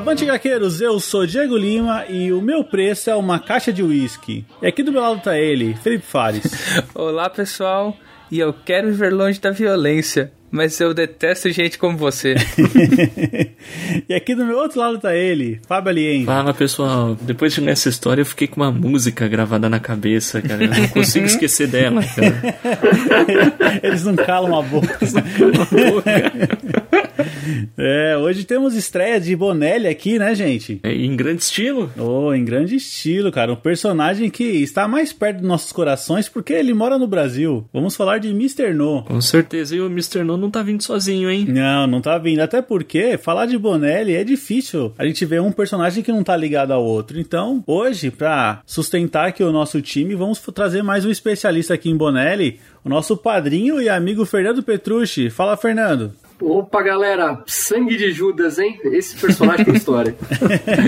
Avante Gaqueiros, eu sou Diego Lima e o meu preço é uma caixa de uísque. E aqui do meu lado tá ele, Felipe Fares. Olá pessoal, e eu quero viver longe da violência. Mas eu detesto gente como você. e aqui do meu outro lado tá ele, Fábio Alien. Fala pessoal, depois de ler essa história eu fiquei com uma música gravada na cabeça, cara. Eu não consigo esquecer dela, cara. Eles não calam a boca. Eles não calam a boca. É, hoje temos estreia de Bonelli aqui, né, gente? É, em grande estilo. Oh, em grande estilo, cara. Um personagem que está mais perto dos nossos corações porque ele mora no Brasil. Vamos falar de Mr. No. Com certeza. E o Mr. No não tá vindo sozinho, hein? Não, não tá vindo. Até porque falar de Bonelli é difícil. A gente vê um personagem que não tá ligado ao outro. Então, hoje, pra sustentar aqui o nosso time, vamos trazer mais um especialista aqui em Bonelli, o nosso padrinho e amigo Fernando Petrucci. Fala, Fernando. Opa, galera, sangue de Judas, hein? Esse personagem tem história.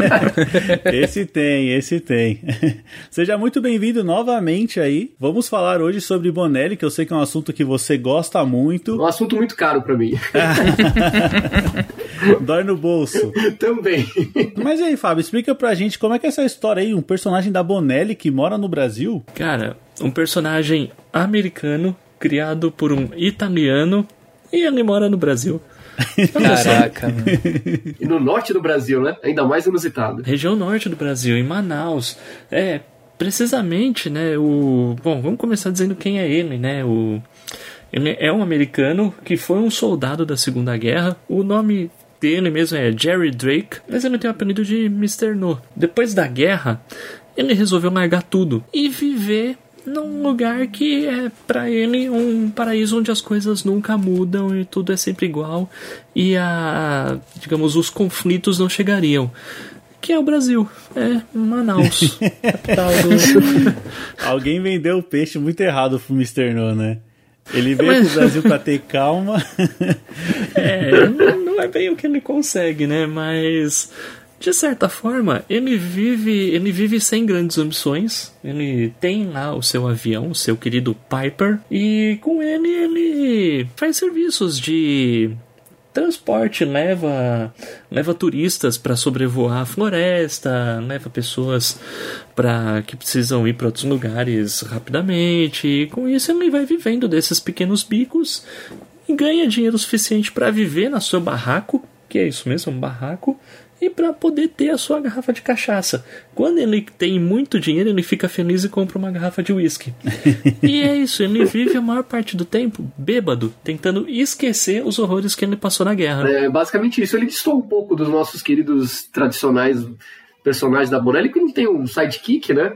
esse tem, esse tem. Seja muito bem-vindo novamente aí. Vamos falar hoje sobre Bonelli, que eu sei que é um assunto que você gosta muito. Um assunto muito caro para mim. Dói no bolso. Também. Mas e aí, Fábio, explica pra gente como é que é essa história aí, um personagem da Bonelli que mora no Brasil? Cara, um personagem americano criado por um italiano e ele mora no Brasil. Caraca, E no norte do Brasil, né? Ainda mais inusitado. Região norte do Brasil, em Manaus. É, precisamente, né? O. Bom, vamos começar dizendo quem é ele, né? O. Ele é um americano que foi um soldado da Segunda Guerra. O nome dele mesmo é Jerry Drake, mas ele tem o apelido de Mr. No. Depois da guerra, ele resolveu largar tudo e viver num lugar que é para ele um paraíso onde as coisas nunca mudam e tudo é sempre igual e a digamos os conflitos não chegariam que é o Brasil, é Manaus, capital do... Alguém vendeu o peixe muito errado pro Mr. No, né? Ele veio Mas... pro Brasil pra ter calma. é, não é bem o que ele consegue, né? Mas de certa forma, ele vive, ele vive sem grandes ambições. Ele tem lá o seu avião, o seu querido Piper, e com ele ele faz serviços de transporte, leva leva turistas para sobrevoar a floresta, leva pessoas para que precisam ir para outros lugares rapidamente. E com isso ele vai vivendo desses pequenos bicos e ganha dinheiro suficiente para viver na sua barraco, que é isso mesmo, um barraco, e para poder ter a sua garrafa de cachaça. Quando ele tem muito dinheiro, ele fica feliz e compra uma garrafa de uísque. e é isso, ele vive a maior parte do tempo bêbado, tentando esquecer os horrores que ele passou na guerra. É basicamente isso. Ele distou um pouco dos nossos queridos tradicionais personagens da Bonelli, que ele tem um sidekick, né?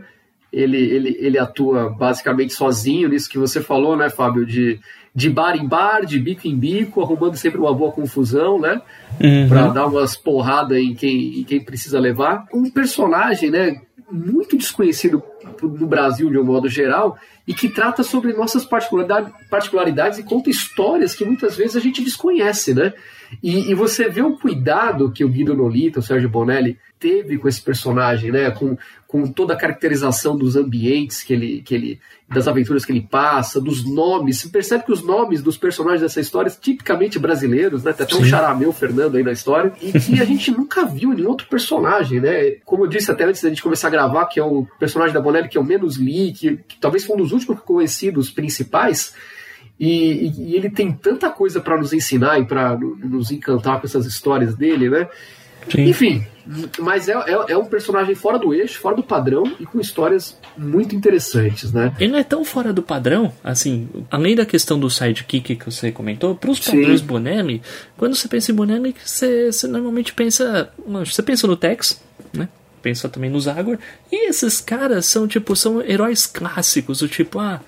Ele, ele, ele atua basicamente sozinho nisso que você falou, né, Fábio? De de bar em bar, de bico em bico, arrumando sempre uma boa confusão, né? Uhum. Pra dar umas porradas em quem, em quem precisa levar. Um personagem, né? Muito desconhecido no Brasil de um modo geral e que trata sobre nossas particularidades e conta histórias que muitas vezes a gente desconhece, né? E, e, você vê o cuidado que o Guido Nolita, o Sérgio Bonelli, teve com esse personagem, né? Com, com toda a caracterização dos ambientes que ele, que ele. das aventuras que ele passa, dos nomes. Você percebe que os nomes dos personagens dessa história, tipicamente brasileiros, né? Tem até um charameu Fernando aí na história, e que a gente nunca viu em outro personagem, né? Como eu disse até antes da gente começar a gravar, que é o personagem da Bonelli que eu menos li, que, que talvez foi um dos últimos conhecidos principais e, e, ele tem tanta coisa para nos ensinar e para nos encantar com essas histórias dele, né? Sim. Enfim, mas é, é, é, um personagem fora do eixo, fora do padrão e com histórias muito interessantes, né? Ele não é tão fora do padrão, assim, além da questão do sidekick que você comentou, para os padrões Bonelli, quando você pensa em Bonelli, você, você normalmente pensa. Você pensa no Tex, né? Pensa também no Zagor. E esses caras são, tipo, são heróis clássicos, o tipo, ah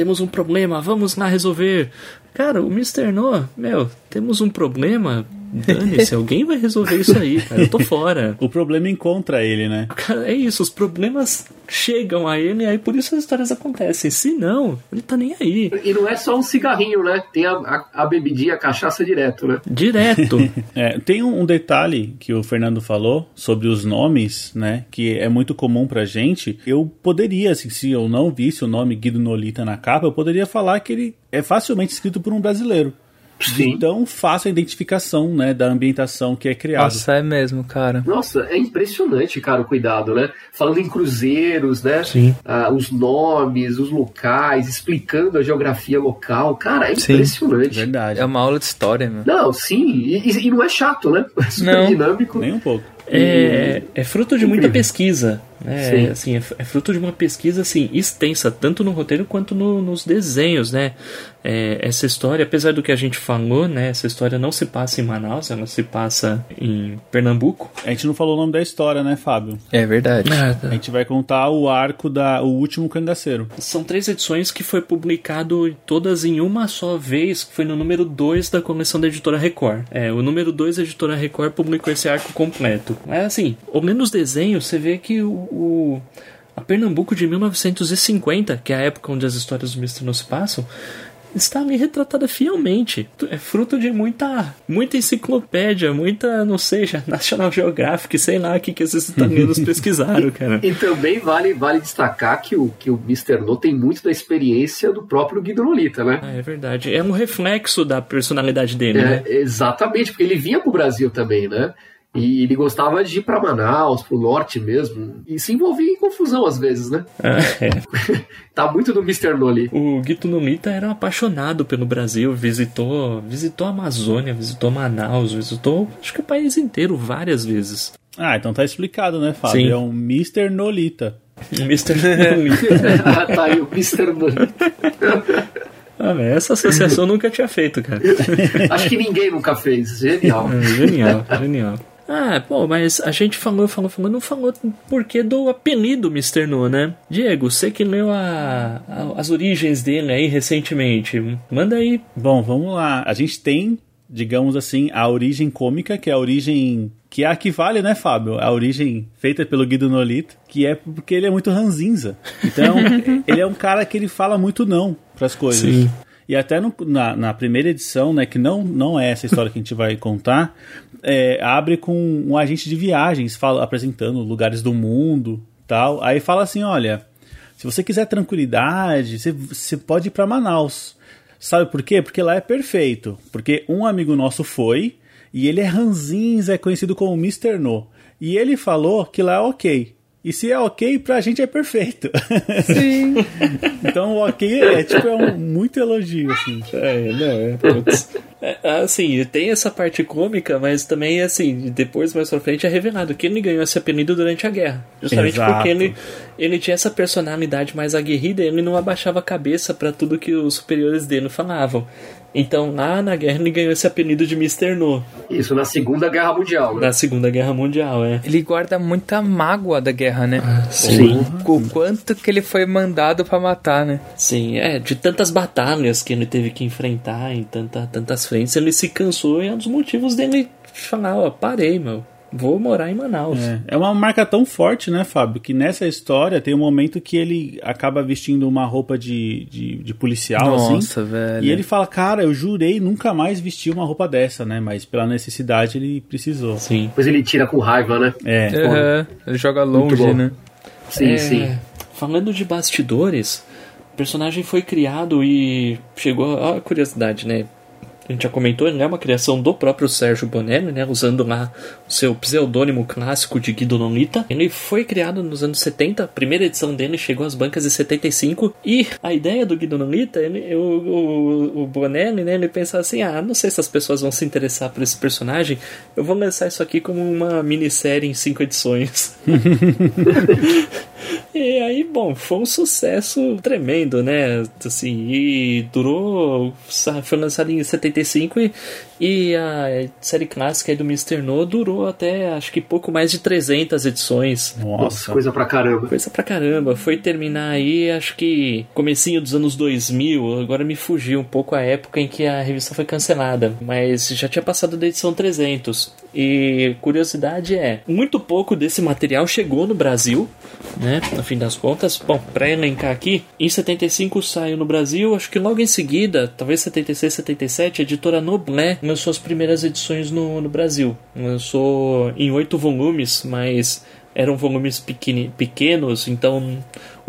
temos um problema, vamos lá resolver. Cara, o Mr. No, meu, temos um problema, dane-se, alguém vai resolver isso aí, cara, eu tô fora. O problema encontra ele, né? Cara, é isso, os problemas chegam a ele e aí por isso as histórias acontecem. Se não, ele tá nem aí. E não é só um cigarrinho, né? Tem a, a, a bebidinha, a cachaça direto, né? Direto. É, tem um, um detalhe que o Fernando falou sobre os nomes, né? Que é muito comum pra gente. Eu poderia, assim, se eu não visse o nome Guido Nolita na capa, eu poderia falar que ele é facilmente escrito por um brasileiro. Sim. Então fácil a identificação, né, da ambientação que é criado. Nossa, é mesmo, cara. Nossa, é impressionante, cara, o cuidado, né? Falando em cruzeiros, né? Sim. Ah, os nomes, os locais, explicando a geografia local. Cara, é Sim. impressionante. Verdade. É uma aula de história, meu. Não, sim, e, e- não é chato, né? É super Não. dinâmico. Nem um pouco. É, é fruto de muita pesquisa. Sim. Assim, é, é fruto de uma pesquisa assim, extensa, tanto no roteiro quanto no- nos desenhos. Né? É, essa história, apesar do que a gente falou, né, essa história não se passa em Manaus, ela se passa em Pernambuco. A gente não falou o nome da história, né, Fábio? É verdade. A gente vai contar o arco da o último cangaceiro. São três edições que foi publicado todas em uma só vez, que foi no número 2 da coleção da editora Record. É, o número 2 da editora Record publicou esse arco completo. Mas assim, olhando os desenhos, você vê que o, o- a Pernambuco de 1950, que é a época onde as histórias do Mr. não se passam, está ali retratada fielmente. É fruto de muita muita enciclopédia, muita, não sei, National Geographic, sei lá o que, que esses italianos pesquisaram, cara. E também vale, vale destacar que o, que o Mr. No tem muito da experiência do próprio Guido Nolita, né? Ah, é verdade. É um reflexo da personalidade dele, né? É, exatamente, porque ele vinha pro Brasil também, né? E ele gostava de ir pra Manaus, pro norte mesmo, e se envolvia em confusão às vezes, né? Ah, é. Tá muito do Mr. No ali. O Guito Nomita era apaixonado pelo Brasil, visitou, visitou a Amazônia, visitou Manaus, visitou acho que o país inteiro várias vezes. Ah, então tá explicado, né, Fábio? Sim. É um Mr. Nolita. Mr. Nomita. Ah, tá aí o Mr. Nolita. Ah, velho, essa associação eu nunca tinha feito, cara. Acho que ninguém nunca fez. Genial. É, genial, genial. Ah, pô, mas a gente falou, falou, falou, não falou por que do apelido Mr. No, né? Diego, você que leu a, a- as origens dele aí recentemente, manda aí. Bom, vamos lá. A gente tem, digamos assim, a origem cômica, que é a origem que é a que vale, né, Fábio? A origem feita pelo Guido Nolito, que é porque ele é muito ranzinza. Então, ele é um cara que ele fala muito não pras coisas. Sim. E até no- na, na primeira edição, né, que não, não é essa história que a gente vai contar, é, abre com um agente de viagens fala, apresentando lugares do mundo tal. Aí fala assim, olha, se você quiser tranquilidade, você, pode ir para Manaus. Sabe por quê? Porque lá é perfeito. Porque um amigo nosso foi e ele é ranzinza, é conhecido como Mr. No. E ele falou que lá é ok. E se é ok, pra gente é perfeito. Sim. então o ok é tipo é um muito elogio, assim. É, não, é. putz. É, assim, tem essa parte cômica, mas também, assim, depois, mais pra frente, é revelado que ele ganhou esse apelido durante a guerra. Justamente Exato. porque ele, ele tinha essa personalidade mais aguerrida e ele não abaixava a cabeça pra tudo que os superiores dele falavam. Então, lá na guerra, ele ganhou esse apelido de Mr. No, Isso na Segunda Guerra Mundial, né? na Segunda Guerra Mundial, é. Ele guarda muita mágoa da guerra, né? Sim. O quanto que ele foi mandado pra matar, né? Sim, é, de tantas batalhas que ele teve que enfrentar em tanta, tantas frentes, ele se cansou e é um dos motivos dele falar, ó, parei, meu, vou morar em Manaus. É, é uma marca tão forte, né, Fábio, que nessa história tem um momento que ele acaba vestindo uma roupa de, de, de policial, assim. Nossa, velho. E ele fala, cara, eu jurei nunca mais vestir uma roupa dessa, né? Mas pela necessidade ele precisou. Sim. Depois ele tira com raiva, né? É. Aham, ele joga longe, né? Sim, É, sim. Falando de bastidores, o personagem foi criado e chegou. Ó, a curiosidade, né? A gente já comentou, é uma criação do próprio Sérgio Bonelli, né? Usando lá o seu pseudônimo clássico de Guido Nolita. Ele foi criado nos anos 70, a primeira edição dele chegou às bancas em 75. E a ideia do Guido Nolita, ele, o, o, o Bonelli, né? Ele pensa assim: ah, não sei se as pessoas vão se interessar por esse personagem, eu vou lançar isso aqui como uma minissérie em cinco edições. E aí, bom, foi um sucesso tremendo, né? Assim, e durou. Foi lançado em 75 e, e a série clássica aí do Mr. No durou até acho que pouco mais de 300 edições. Nossa. Coisa pra caramba. Coisa pra caramba. Foi terminar aí, acho que comecinho dos anos 2000. Agora me fugiu um pouco a época em que a revista foi cancelada. Mas já tinha passado da edição 300. E curiosidade é, muito pouco desse material chegou no Brasil, né? No fim das contas. Bom, pra elencar aqui, em 75 saiu no Brasil, acho que logo em seguida, talvez 76, 77, a editora Noblé lançou as primeiras edições no, no Brasil. Lançou em oito volumes, mas eram volumes pequeni, pequenos, então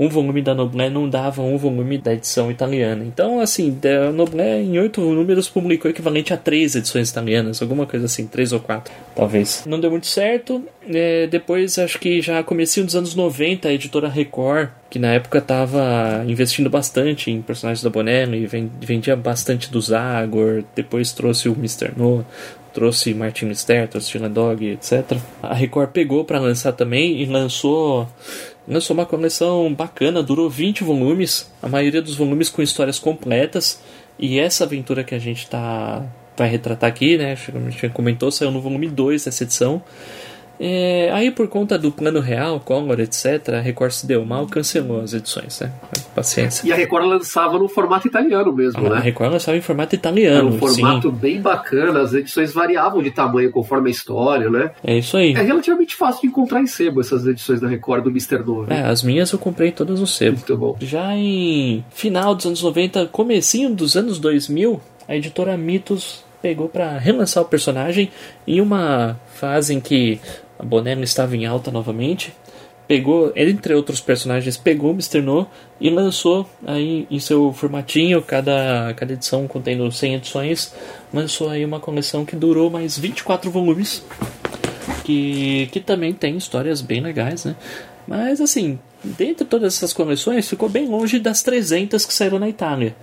um volume da Noblé não dava um volume da edição italiana. Então, assim, a Noblé em oito números publicou equivalente a três edições italianas, alguma coisa assim, três ou quatro, talvez. Não deu muito certo. É, depois, acho que já comecinho dos anos 90, a editora Record, que na época estava investindo bastante em personagens da Bonelli, vendia bastante do Zagor, depois trouxe o Mr. No, trouxe Martin Mister, trouxe Dylan Dog, etc. A Record pegou para lançar também e lançou lançou uma coleção bacana, durou 20 volumes, a maioria dos volumes com histórias completas. E essa aventura que a gente tá vai retratar aqui, né? A gente comentou, saiu no volume 2 dessa edição. É, aí, por conta do plano real, Collor, etc., a Record se deu mal, cancelou as edições, né? Paciência. E a Record lançava no formato italiano mesmo, a, né? A Record lançava em formato italiano. Era um formato sim. bem bacana, as edições variavam de tamanho conforme a história, né? É isso aí. É relativamente fácil de encontrar em sebo essas edições da Record do Mr. Novo. É, as minhas eu comprei todas no sebo. Muito bom. Já em final dos anos 90, comecinho dos anos 2000, a editora Mitos pegou para relançar o personagem em uma fase em que a Bonelli estava em alta novamente. Pegou, entre outros personagens, pegou o Mr. No e lançou aí em seu formatinho, cada, cada edição contendo 100 edições, lançou aí uma coleção que durou mais 24 volumes, que, que também tem histórias bem legais, né? Mas assim, dentre todas essas coleções, ficou bem longe das 300 que saíram na Itália.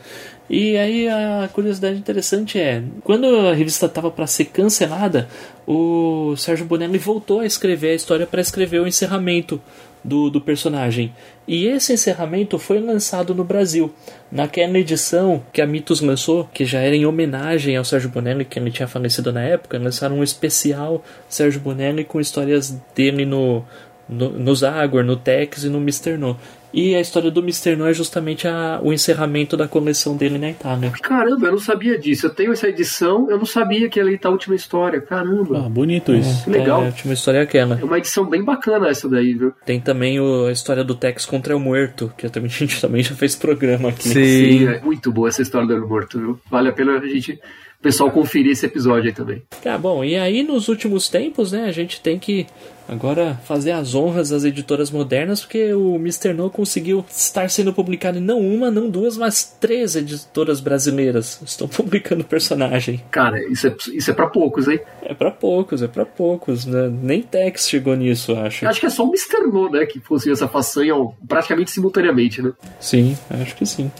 E aí a curiosidade interessante é, quando a revista estava para ser cancelada, o Sérgio Bonelli voltou a escrever a história para escrever o encerramento do, do personagem. E esse encerramento foi lançado no Brasil. Naquela edição que a Mitos lançou, que já era em homenagem ao Sérgio Bonelli, que ele tinha falecido na época, lançaram um especial Sérgio Bonelli com histórias dele no, no, no Zagor, no Tex e no Mr. No. E a história do Mr. No é justamente a, o encerramento da coleção dele na Itália. Caramba, eu não sabia disso. Eu tenho essa edição, eu não sabia que ela ia a última história. Caramba. Ah, bonito isso. Que legal. É, a última história é aquela. É uma edição bem bacana essa daí, viu? Tem também o, a história do Tex contra o Muerto, que também, a gente também já fez programa aqui. Sim, é muito boa essa história do El Morto, viu? Vale a pena a gente o pessoal conferir esse episódio aí também. Tá bom, e aí nos últimos tempos, né, a gente tem que agora fazer as honras às editoras modernas, porque o Mr. No conseguiu estar sendo publicado em não uma, não duas, mas três editoras brasileiras estão publicando personagem. Cara, isso é, isso é pra poucos, hein? É pra poucos, é pra poucos, né? Nem Tex chegou nisso, acho. Acho que é só o Mr. No, né, que conseguiu essa façanha praticamente simultaneamente, né? Sim, acho que sim.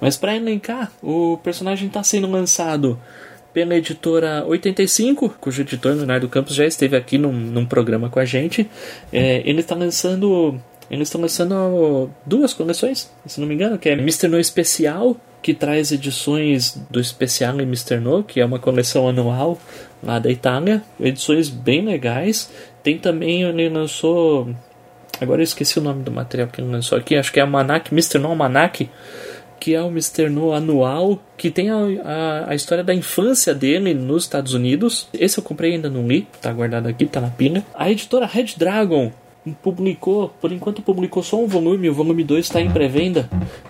Mas pra elencar, o personagem tá sendo lançado pela editora 85, cujo editor Leonardo Campos já esteve aqui num, num programa com a gente. É, ele está lançando. Eles estão lançando duas coleções, se não me engano, que é Mr. No Especial, que traz edições do Especial e Mr. No, que é uma coleção anual lá da Itália. Edições bem legais. Tem também, ele lançou. Agora eu esqueci o nome do material que ele lançou aqui, acho que é Almanac, Mr. No Almanac que é Mr. No anual, que tem a, a, a, história da infância dele nos Estados Unidos. Esse eu comprei ainda não li, tá guardado aqui, tá na pilha. A editora Red Dragon publicou, por enquanto publicou só um volume, o volume 2 está em pré-venda.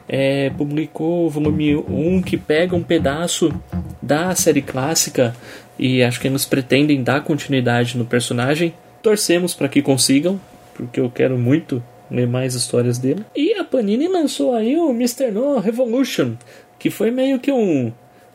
É, publicou o volume 1 que pega um pedaço da série clássica e acho que eles pretendem dar continuidade no personagem. Torcemos para que consigam, porque eu quero muito ler mais histórias dele. E a Panini lançou aí o Mr. No Revolution, que foi meio que um,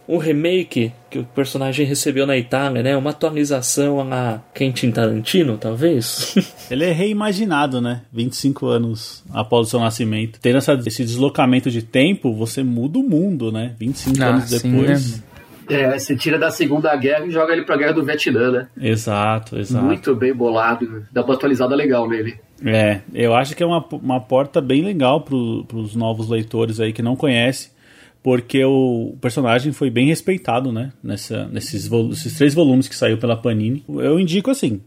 um remake que o personagem recebeu na Itália, né? Uma atualização a Quentin Tarantino, talvez. Ele é reimaginado, né? 25 anos após o seu nascimento. Tendo essa, esse deslocamento de tempo, você muda o mundo, né? 25 Ah, anos sim, depois. né? É, você tira da Segunda Guerra e joga ele pra Guerra do Vietnã, né? Exato, exato. Muito bem bolado. Dá uma atualizada legal nele. É, eu acho que é uma, uma porta bem legal para os novos leitores aí que não conhecem, porque o personagem foi bem respeitado, né? Nessa, nesses, vol- esses três volumes que saiu pela Panini. Eu indico assim: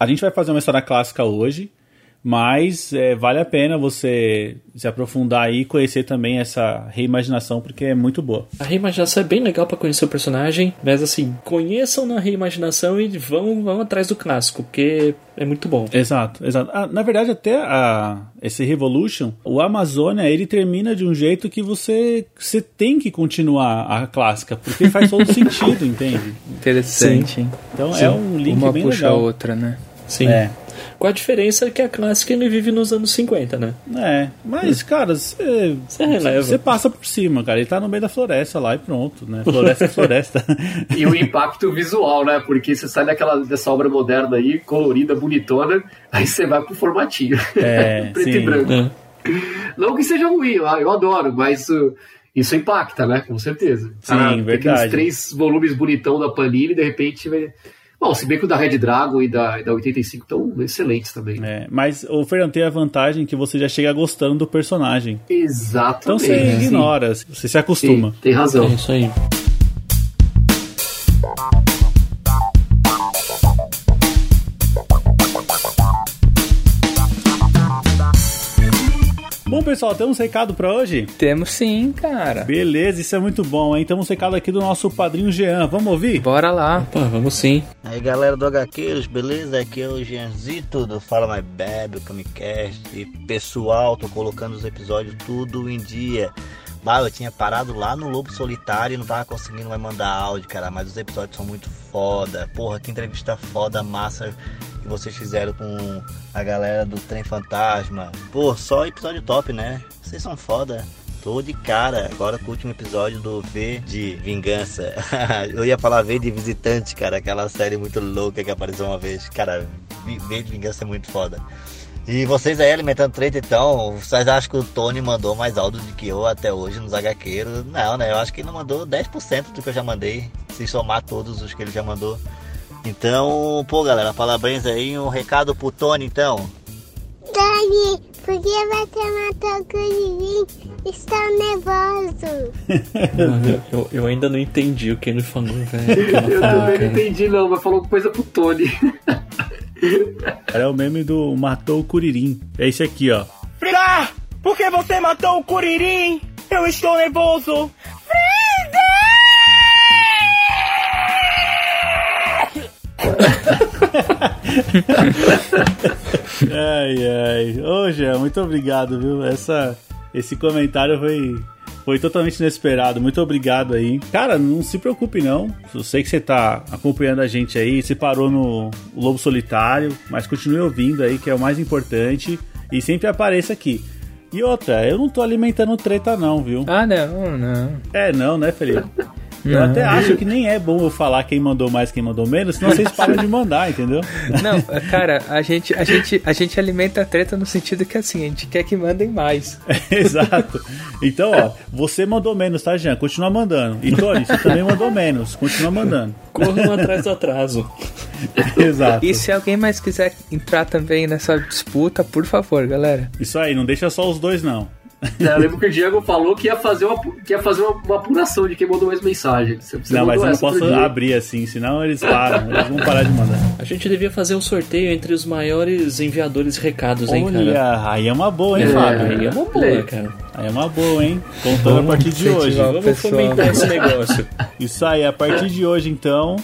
a gente vai fazer uma história clássica hoje, mas é, vale a pena você se aprofundar aí e conhecer também essa reimaginação, porque é muito boa. A reimaginação é bem legal pra conhecer o personagem, mas assim, conheçam na reimaginação e vão, vão atrás do clássico, porque é muito bom. Exato, exato. Ah, na verdade, até a, esse Revolution, o Amazônia, ele termina de um jeito que você, você tem que continuar a clássica, porque faz todo sentido, entende? Interessante, hein? Então Sim. é um link Uma bem puxa a legal. outra, né? Sim. É, Com a diferença que a clássica ele vive nos anos 50, né? é. Mas, cara, você Você releva. você passa por cima, cara. Ele tá no meio da floresta lá e pronto, né? Floresta é floresta. E o impacto visual, né? Porque você sai daquela, dessa obra moderna aí, colorida, bonitona, aí você vai pro formatinho. É, Preto sim. e branco. É. Não que seja ruim, eu eu adoro, mas uh, isso impacta, né? Com certeza. Sim, tem verdade. Aqueles três volumes bonitão da Panini, de repente vai. Bom, se bem que o da Red Dragon e da, da 85 estão excelentes também. É, mas o Fernando tem a vantagem que você já chega gostando do personagem. Então Exatamente. você sim. ignora, você se acostuma. Sim, tem razão. É isso aí. Pessoal, temos recado pra hoje? Temos sim, cara. Beleza, isso é muito bom, hein? Temos recado aqui do nosso padrinho Jean. Vamos ouvir? Bora lá. Pô, vamos sim. Aí galera do HQs, beleza? Aqui é o Gianzito do Fala Mais Bebe, o Camicast. E pessoal, tô colocando os episódios tudo em dia. Bah, eu tinha parado lá no Lobo Solitário e não tava conseguindo mais mandar áudio, cara. Mas os episódios são muito foda. Porra, que entrevista foda, massa que vocês fizeram com a galera do Trem Fantasma. Pô, só episódio top, né? Vocês são foda. Tô de cara, agora com o último episódio do V de Vingança. Eu ia falar V de Visitante, cara, aquela série muito louca que apareceu uma vez. Cara, V de Vingança é muito foda. E vocês aí alimentando treta, então, vocês acham que o Tony mandou mais áudio do que eu até hoje nos HQeiros? Não, né? Eu acho que ele não mandou 10% do que eu já mandei, se somar todos os que ele já mandou. Então, pô, galera, parabéns aí. Um recado pro Tony, então. Dani, por que você matou o Curirim? Estou nervoso. eu, eu- ainda não entendi o que ele falou, velho. Eu também não entendi, não, mas falou coisa pro Tony. É o meme do Matou o Curirim. É esse aqui, ó. Frida, por que você matou o Curirim? Eu estou nervoso. Ai, ai. Ô, Jean, muito obrigado, viu? Essa, esse comentário foi, foi totalmente inesperado. Muito obrigado aí. Cara, não se preocupe, não. Eu sei que você tá acompanhando a gente aí. Você parou no Lobo Solitário, mas continue ouvindo aí, que é o mais importante. E sempre apareça aqui. E outra, eu não tô alimentando treta, não, viu? Ah, não, não. É, não, né, Felipe? Eu até acho que nem é bom eu falar quem mandou mais, quem mandou menos, senão vocês param de mandar, entendeu? Não, cara, a gente, a, gente, a gente alimenta a treta no sentido que assim, a gente quer que mandem mais. Exato. Então, ó, você mandou menos, tá, Jean? Continua mandando. E Tony, você também mandou menos. Continua mandando. Corram atrás do atraso. Exato. E se alguém mais quiser entrar também nessa disputa, por favor, galera. Isso aí, não deixa só os dois, não. É, eu lembro que o Diego falou que ia fazer uma, que ia fazer uma, uma apuração de quem mandou mais mensagem. Você, você não, mas eu não posso abrir assim, senão eles param. Eles vão parar de mandar. A gente devia fazer um sorteio entre os maiores enviadores de recados, hein, cara? Olha, aí é uma boa, hein, É. Fábio? Aí é uma boa, É. cara. Aí é uma boa, hein? Contando a partir de hoje. Vamos pessoal. fomentar esse negócio. Isso aí, a partir de hoje, então,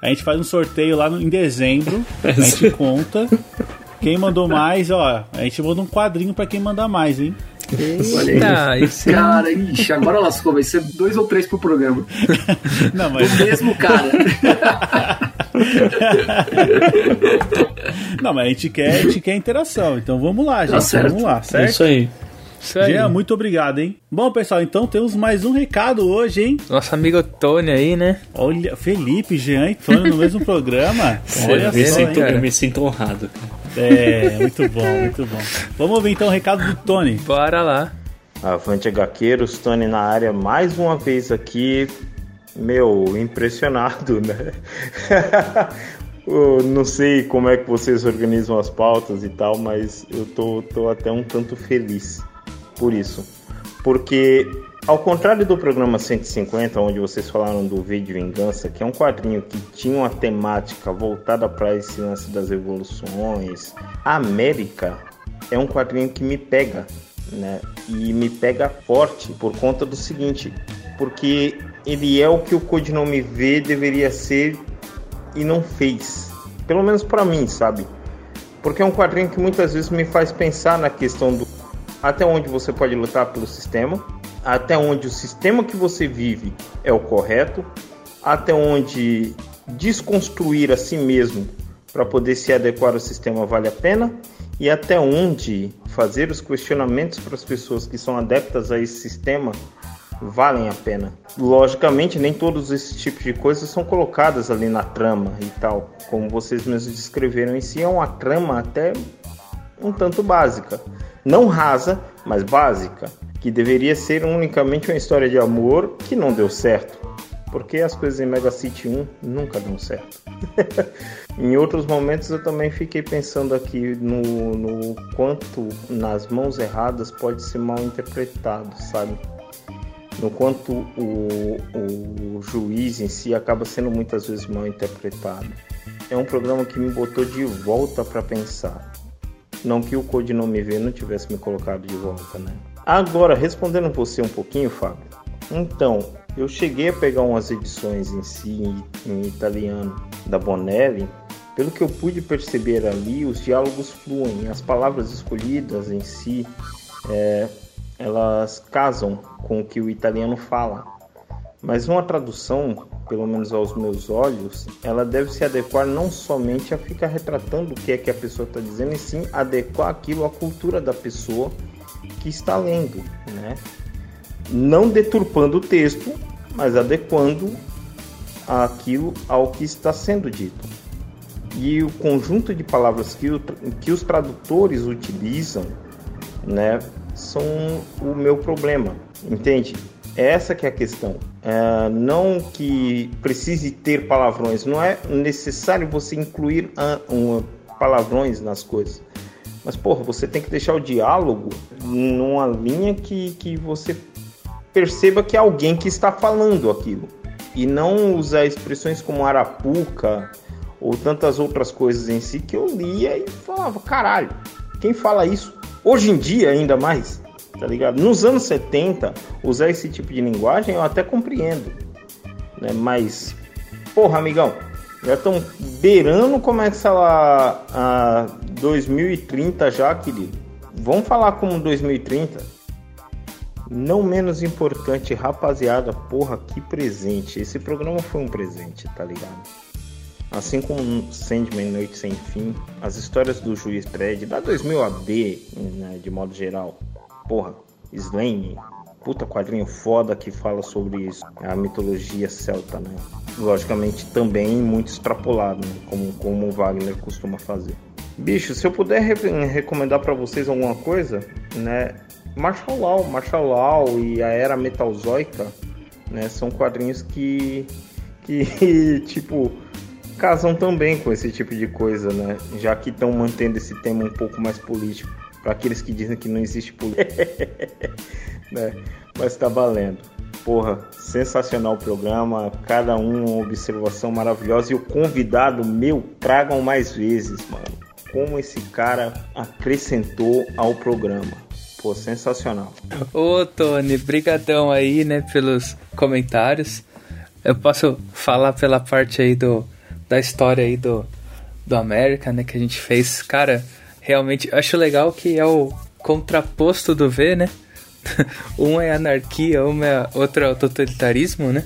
a gente faz um sorteio lá no- em dezembro. A gente conta. Quem mandou mais, ó, a gente manda um quadrinho pra quem mandar mais, hein? Tá, isso Cara, ixi, agora lascou, vai ser dois ou três pro programa. Não, mas. O mesmo cara. Não, mas a gente quer, a gente quer interação. Então vamos lá, gente. certo. Vamos lá, É certo? isso aí. Isso aí. Jean, muito obrigado, hein? Bom, pessoal, então temos mais um recado hoje, hein? Nosso amigo Tony aí, né? Olha, Felipe, Jean e Tony no mesmo programa. Olha eu, me só, sinto, hein? eu me sinto honrado. cara. É, muito bom, muito bom. Vamos ouvir então o recado do Tony. Bora lá. Avante HQueiros, Tony na área mais uma vez aqui Meu, impressionado, né? eu não sei como é que vocês organizam as pautas e tal, mas eu tô, tô até um tanto feliz por isso. Porque, ao contrário do programa 150, onde vocês falaram do vídeo Vingança, que é um quadrinho que tinha uma temática voltada para esse lance das evoluções, América é um quadrinho que me pega, né? E me pega forte por conta do seguinte, porque ele é o que o Codinome V deveria ser e não fez. Pelo menos para mim, sabe? Porque é um quadrinho que muitas vezes me faz pensar na questão do até onde você pode lutar pelo sistema, até onde o sistema que você vive é o correto, até onde desconstruir a si mesmo para poder se adequar ao sistema vale a pena? E até onde fazer os questionamentos para as pessoas que são adeptas a esse sistema valem a pena. Logicamente, nem todos esses tipos de coisas são colocadas ali na trama e tal, como vocês mesmos descreveram em si, é uma trama até um tanto básica, não rasa, mas básica, que deveria ser unicamente uma história de amor que não deu certo, porque as coisas em Mega City 1 nunca dão certo. em outros momentos eu também fiquei pensando aqui no, no quanto nas mãos erradas pode ser mal interpretado, sabe? no quanto o, o juiz em si acaba sendo muitas vezes mal interpretado. É um programa que me botou de volta para pensar. Não que o Codinome V não tivesse me colocado de volta, né? Agora, respondendo você um pouquinho, Fábio. Então, eu cheguei a pegar umas edições em si, em, italiano, da Bonelli. Pelo que eu pude perceber ali, os diálogos fluem, as palavras escolhidas em si é, elas casam com o que o italiano fala. Mas uma tradução, pelo menos aos meus olhos, ela deve se adequar não somente a ficar retratando o que é que a pessoa está dizendo, e sim adequar aquilo à cultura da pessoa que está lendo, né? Não deturpando o texto, mas adequando aquilo ao que está sendo dito. E o conjunto de palavras que, o, que os tradutores utilizam, né, são o meu problema, entende? Essa que é a questão. É, não que precise ter palavrões, não é necessário você incluir um, palavrões nas coisas. Mas, porra, você tem que deixar o diálogo numa linha que, que você perceba que é alguém que está falando aquilo. E não usar expressões como arapuca ou tantas outras coisas em si que eu lia e falava, caralho, quem fala isso? Hoje em dia, ainda mais, tá ligado? Nos anos 70, usar esse tipo de linguagem eu até compreendo, né? Mas, porra, amigão, já estão beirando começa lá a 2030 já, querido. Vamos falar como 2030. Não menos importante, rapaziada, porra, que presente. Esse programa foi um presente, tá ligado? Assim como Sandman Noite Sem Fim, as histórias do Juiz Dredd, da 2000 AD, né, de modo geral. Porra, Slane, puta quadrinho foda que fala sobre isso, a mitologia celta, né? Logicamente também muito extrapolado, né? como, como o Wagner costuma fazer. Bicho, se eu puder re recomendar para vocês alguma coisa, né? Marshall Law, Marshall Law e a Era Metalzoica, né? São quadrinhos que, que tipo, casam também com esse tipo de coisa, né? Já que estão mantendo esse tema um pouco mais político. Para aqueles que dizem que não existe política. né? Mas tá valendo. Porra, sensacional o programa. Cada um uma observação maravilhosa. E o convidado, meu, tragam mais vezes, mano. Como esse cara acrescentou ao programa. Pô, sensacional. Ô, Tony, brigadão aí, né, pelos comentários. Eu posso falar pela parte aí do da história aí do, do América, né, que a gente fez. Cara, realmente, acho legal que é o contraposto do V, né? um é anarquia, uma é, outro é totalitarismo, né?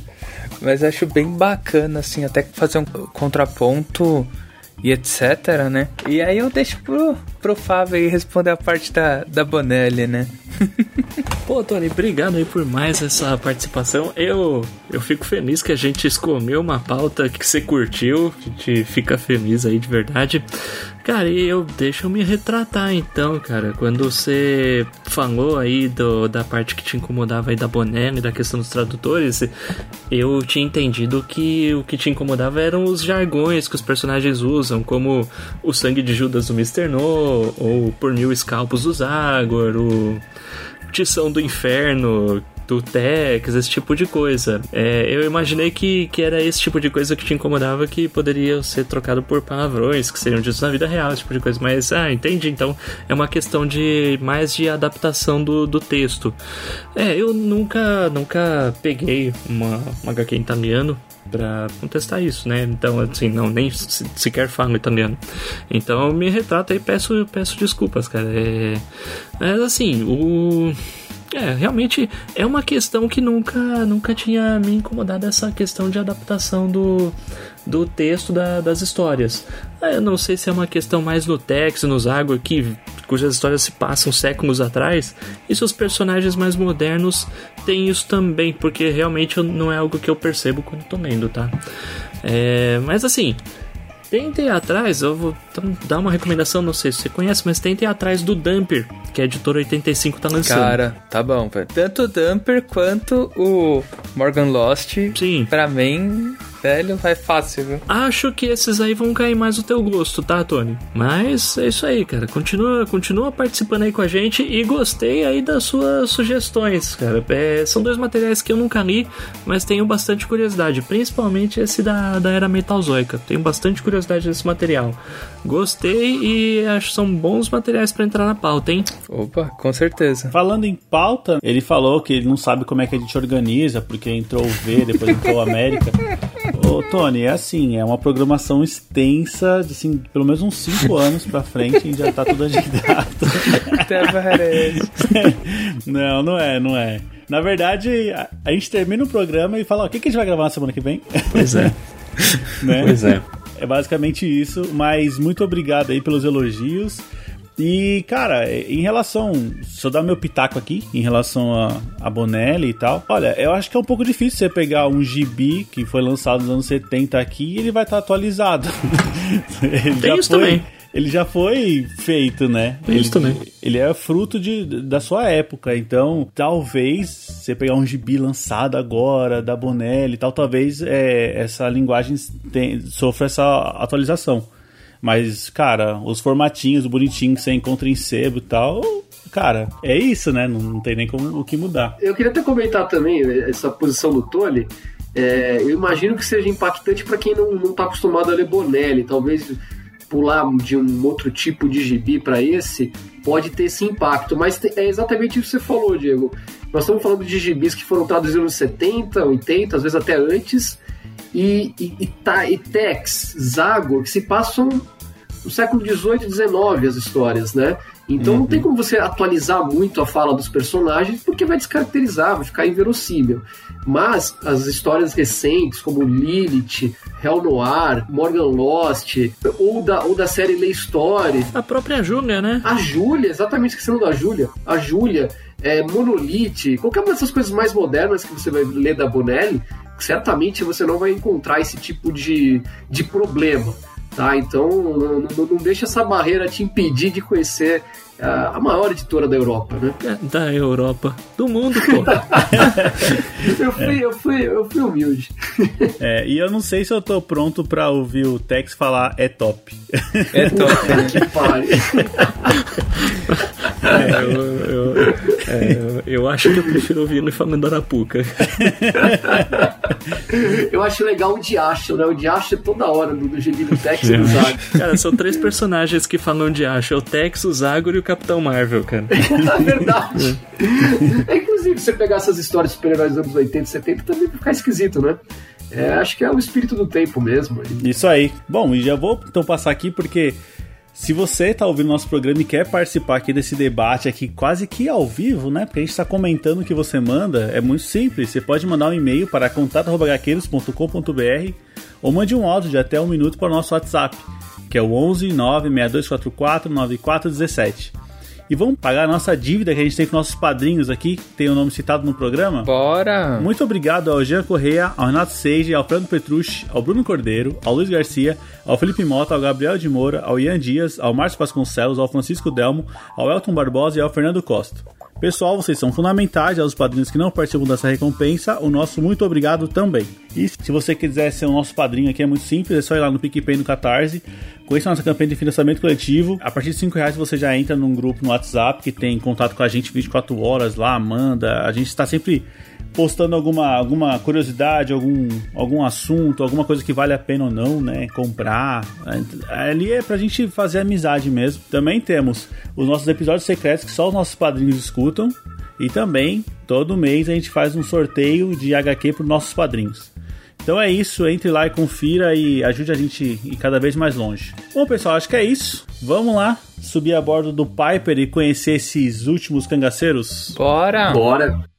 Mas acho bem bacana, assim, até fazer um contraponto e etc, né? E aí eu deixo pro, pro Fábio aí responder a parte da, da Bonelli, né? Pô, Tony, obrigado aí por mais essa participação. Eu, eu fico feliz que a gente escolheu uma pauta que você curtiu. A gente fica feliz aí de verdade. Cara, e eu deixa eu me retratar então, cara. Quando você falou aí do, da parte que te incomodava aí da Bonelli, da questão dos tradutores, eu tinha entendido que o que te incomodava eram os jargões que os personagens usam, como o sangue de Judas do Mr. No, ou por mil escalpos do Zagor, o tição do inferno, Tex, esse tipo de coisa. É, eu imaginei que, que era esse tipo de coisa que te incomodava que poderia ser trocado por palavrões que seriam ditos na vida real, esse tipo de coisa. Mas, ah, entendi. Então é uma questão de mais de adaptação do, do texto. É, eu nunca, nunca peguei uma, uma HQ em italiano para contestar isso, né? Então, assim, não, nem sequer falo italiano. Então, me retrato e peço, peço desculpas, cara. É, mas, assim, o é, realmente é uma questão que nunca, nunca tinha me incomodado essa questão de adaptação do, do texto da, das histórias. Ah, eu não sei se é uma questão mais no Tex, no Zago, que, cujas histórias se passam séculos atrás, e se os personagens mais modernos têm isso também, porque realmente não é algo que eu percebo quando estou lendo, tá? É, mas assim, Tentem atrás, eu vou dar uma recomendação, não sei se você conhece, mas tentem atrás do Dumper, que a editora 85 tá lançando. Cara, tá bom, velho. Tanto o Dumper quanto o Morgan Lost, Sim. pra mim, velho, vai fácil, viu? Acho que esses aí vão cair mais no teu gosto, tá, Tony? Mas é isso aí, cara. Continua, continua participando aí com a gente e gostei aí das suas sugestões, cara. É, são dois materiais que eu nunca li, mas tenho bastante curiosidade, principalmente esse da, da Era Metalzoica. Tenho bastante curiosidade desse material. Gostei e acho que são bons materiais para entrar na pauta, hein? Opa, com certeza. Falando em pauta, ele falou que ele não sabe como é que a gente organiza, porque entrou o V, depois entrou o América. Ô, Tony, é assim, é uma programação extensa, de assim, pelo menos uns 5 anos pra frente, e já tá tudo agendado. Até parece. não, não é, não é. Na verdade, a, a gente termina o programa e fala, ó, o que, que a gente vai gravar na semana que vem? Pois é. né? Pois é. É basicamente isso, mas muito obrigado aí pelos elogios. E, cara, em relação. Eu dar meu pitaco aqui, em relação a, a Bonelli e tal. Olha, eu acho que é um pouco difícil você pegar um gibi que foi lançado nos anos 70 aqui e ele vai estar atualizado. ele Tem já isso foi, também. Ele já foi feito, né? Tem ele, isso também. Ele é fruto de, da sua época. Então, talvez você pegar um gibi lançado agora, da Bonelli e tal, talvez é, essa linguagem tem- sofra essa atualização. Mas, cara, os formatinhos bonitinhos que você encontra em sebo e tal, cara, é isso, né? Não, não tem nem como o que mudar. Eu queria até comentar também né, essa posição do Tony. É, eu imagino que seja impactante para quem não, não tá acostumado a ler Bonelli. Talvez pular de um outro tipo de gibi para esse pode ter esse impacto. Mas é exatamente isso que você falou, Diego. Nós estamos falando de gibis que foram traduzidos nos 70, 80, às vezes até antes. E, e, e, tá, e Tex, Zago, que se passam no século XVIII e XIX as histórias, né? Então não tem como você atualizar muito a fala dos personagens, porque vai descaracterizar, vai ficar inverossímil. Mas as histórias recentes, como Lilith, Hell Noir, Morgan Lost, ou da, ou da série Lay Story, A própria Júlia, né? a Júlia, exatamente esquecendo da Júlia, a Júlia, é, Monolith, qualquer uma dessas coisas mais modernas que você vai ler da Bonelli, certamente você não vai encontrar esse tipo de, de problema. Tá? Então não, não- deixa essa barreira te impedir de conhecer a, a maior editora da Europa. Né? É, Da Europa. Do mundo, pô. Eu, fui, eu, fui, eu fui humilde. É, e eu não sei se eu tô pronto pra ouvir o Tex falar é top. É top. que pare. É, eu, eu, é, eu- eu acho que eu prefiro ouvir ele falando Arapuca. Eu acho legal o Diacho, né? O Diacho é toda hora do, do Tex e do Zago. Cara, são três personagens que falam de acho. É o Tex, o Zagor e o Capitão Marvel, cara. É verdade. É, inclusive, você pegar essas histórias de super-heróis dos anos 80 e 70 também vai ficar esquisito, né? É, acho que é o espírito do tempo mesmo. Isso aí. Bom, e já vou então passar aqui porque se você tá ouvindo nosso programa e quer participar aqui desse debate aqui quase que ao vivo, né? Porque a gente está comentando o que você manda, é muito simples. Você pode mandar um e-mail para contato.gaqueiros.com.br ou mande um áudio de até um minuto para o nosso WhatsApp, que é o 11 96244 9417. E vamos pagar a nossa dívida que a gente tem com nossos padrinhos aqui, que tem o nome citado no programa? Bora! Muito obrigado ao Jean Correia, ao Renato Seiji, ao Fernando Petrucci, ao Bruno Cordeiro, ao Luiz Garcia, ao Felipe Mota, ao Gabriel de Moura, ao Ian Dias, ao Márcio Vasconcelos, ao Francisco Delmo, ao Elton Barbosa e ao Fernando Costa. Pessoal, vocês são fundamentais, aos padrinhos que não participam dessa recompensa, o nosso muito obrigado também. E se você quiser ser o nosso padrinho aqui, é muito simples, é só ir lá no PicPay no Catarse, conheça a nossa campanha de financiamento coletivo. A partir de 5 reais você já entra num grupo no WhatsApp que tem contato com a gente 24 horas lá, manda. A gente está sempre postando alguma, alguma curiosidade, algum, algum assunto, alguma coisa que vale a pena ou não, né? Comprar. Ali é pra gente fazer amizade mesmo. Também temos os nossos episódios secretos que só os nossos padrinhos escutam. E também, todo mês a gente faz um sorteio de HQ para nossos padrinhos. Então é isso, entre lá e confira e ajude a gente a ir cada vez mais longe. Bom, pessoal, acho que é isso. Vamos lá subir a bordo do Piper e conhecer esses últimos cangaceiros? Bora! Bora!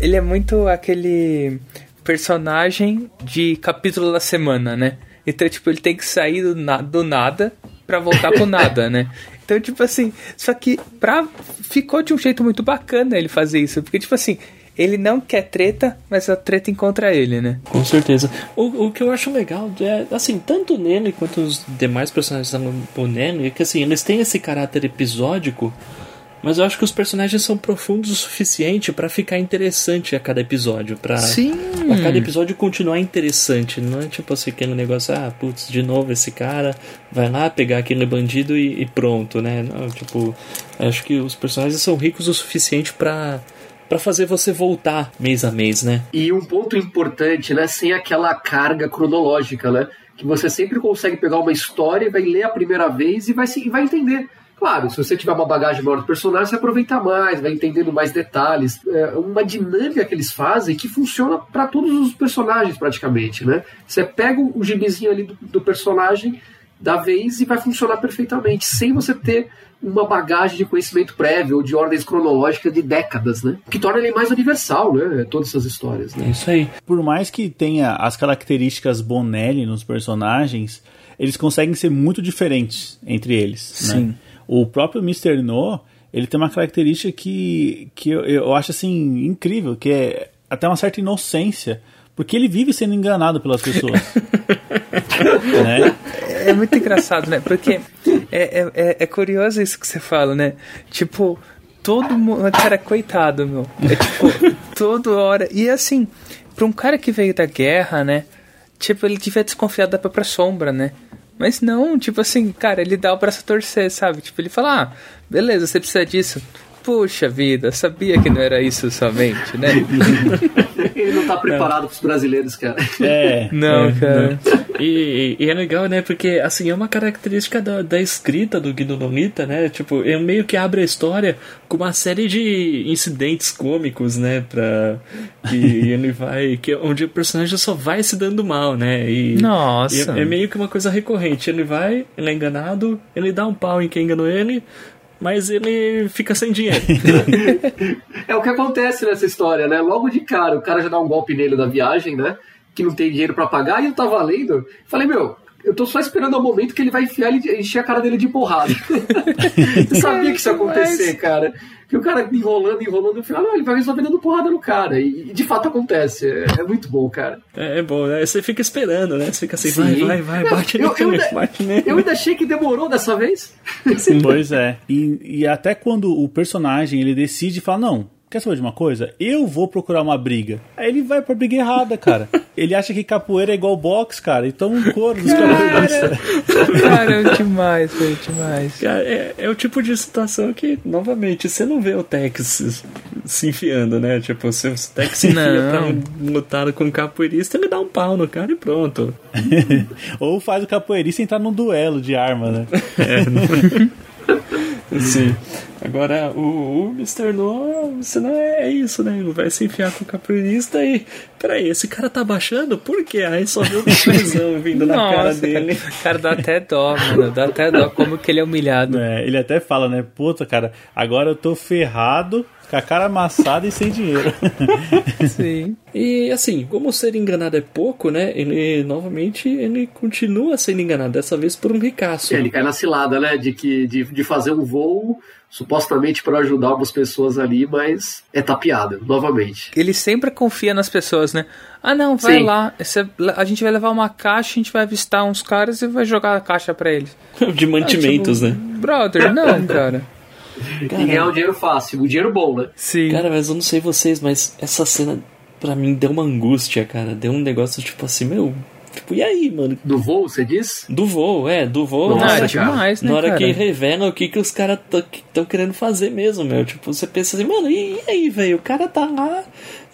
Ele é muito aquele personagem de capítulo da semana, né? Então, tipo, ele tem que sair do, na do nada pra voltar pro nada, né? Então, tipo assim, só que pra, ficou de um jeito muito bacana ele fazer isso, porque, tipo assim, ele não quer treta, mas a treta encontra ele, né? Com certeza. O, o que eu acho legal é, assim, tanto nele quanto os demais personagens da Bonelli, é que, assim, eles têm esse caráter episódico, mas eu acho que os personagens são profundos o suficiente para ficar interessante a cada episódio. Pra, Sim. pra cada episódio continuar interessante. Não é tipo assim, aquele negócio, ah, putz, de novo esse cara vai lá pegar aquele bandido e, e pronto, né? Não, tipo, acho que os personagens são ricos o suficiente para para fazer você voltar mês a mês, né? E um ponto importante, né? Sem aquela carga cronológica, né? Que você sempre consegue pegar uma história, vai ler a primeira vez e vai, se, e vai entender. Claro, se você tiver uma bagagem maior do personagem, você aproveita mais, vai entendendo mais detalhes. É uma dinâmica que eles fazem que funciona para todos os personagens, praticamente, né? Você pega o gibizinho ali do, do personagem da vez e vai funcionar perfeitamente, sem você ter uma bagagem de conhecimento prévio ou de ordens cronológicas de décadas, né? Que torna ele mais universal, né? Todas essas histórias, né? É isso aí. Por mais que tenha as características Bonelli nos personagens, eles conseguem ser muito diferentes entre eles, Sim. né? O próprio Mr. No, ele tem uma característica que, que eu, eu acho assim incrível, que é até uma certa inocência, porque ele vive sendo enganado pelas pessoas. né? É muito engraçado, né? Porque é, é, é, é curioso isso que você fala, né? Tipo, todo mundo. Cara, coitado, meu. É tipo, toda hora. E assim, pra um cara que veio da guerra, né? Tipo, ele devia desconfiar da própria sombra, né? Mas não, tipo assim, cara, ele dá o braço a torcer, sabe? Tipo, ele fala, ah, beleza, você precisa disso. Puxa vida, sabia que não era isso somente, né? Ele não tá preparado pros brasileiros, cara. É. Não, É, cara. E, e é legal, né? Porque, assim, é uma característica da, da escrita do Guido Nomita, né? Tipo, ele meio que abre a história com uma série de incidentes cômicos, né? Pra... Que ele vai... Que, onde o personagem só vai se dando mal, né? E, Nossa. e é, é meio que uma coisa recorrente. Ele vai, ele é enganado, ele dá um pau em quem enganou ele... Mas ele fica sem dinheiro. É o que acontece nessa história, né? Logo de cara, o cara já dá um golpe nele da viagem, né? Que não tem dinheiro pra pagar, e eu tava lendo. Falei, meu, eu tô só esperando o momento que ele vai enfiar ele, encher a cara dele de porrada. eu sabia que isso ia acontecer, cara. Que o cara enrolando, enrolando, no final, não, ele vai resolver dando porrada no cara. E, e de fato acontece. É, é muito bom, cara. É, é bom, né? Você fica esperando, né? Você fica assim, Sim. vai, vai, vai, bate eu, eu, nele, ainda, bate nele. eu ainda achei que demorou dessa vez. Pois é. E, e até quando o personagem ele decide falar, não, quer saber de uma coisa? Eu vou procurar uma briga. Aí ele vai pra briga errada, cara. ele acha que capoeira é igual boxe, cara. Então um coro dos capoeiristas. Cara, é demais, foi demais. Cara, é, é o tipo de situação que, novamente, você não vê o Tex se, se enfiando, né? Tipo, se o Tex se enfia Não. pra lutar com um capoeirista, ele dá um pau no cara e pronto. Ou faz o capoeirista entrar num duelo de arma, né? Sim. Agora, o, o Mr. No, você não é isso, né? Ele vai se enfiar com o capoeirista e. Peraí, esse cara tá baixando? Por quê? Aí só viu o prisão vindo na cara Nossa, dele. Cara, cara, dá até dó, mano. Dá até dó como que ele é humilhado. É, ele até fala, né? Puta, cara, agora eu tô ferrado, com a cara amassada e sem dinheiro. Sim. E assim, como ser enganado é pouco, né? Ele novamente ele continua sendo enganado, dessa vez por um ricaço. É, ele cai na cilada, né? De, que, de, de fazer um voo supostamente para ajudar algumas pessoas ali, mas é tapeado, novamente. Ele sempre confia nas pessoas, né? Ah, não, vai Sim. lá. A gente vai levar uma caixa, a gente vai avistar uns caras e vai jogar a caixa pra eles. De mantimentos, Ah, né? tipo, Brother, não, cara. E ganhar o dinheiro fácil, o dinheiro bom, né? Sim. Cara, mas eu não sei vocês, mas essa cena pra mim deu uma angústia, cara. Deu um negócio tipo assim, meu. Tipo, e aí, mano? Do voo, você diz? Do voo, é, do voo. Nossa, Não, é cara. demais, né, Na hora cara? que revela o que, que os caras estão querendo fazer mesmo, meu. Tipo, você pensa assim, mano, e, e aí, velho? O cara tá lá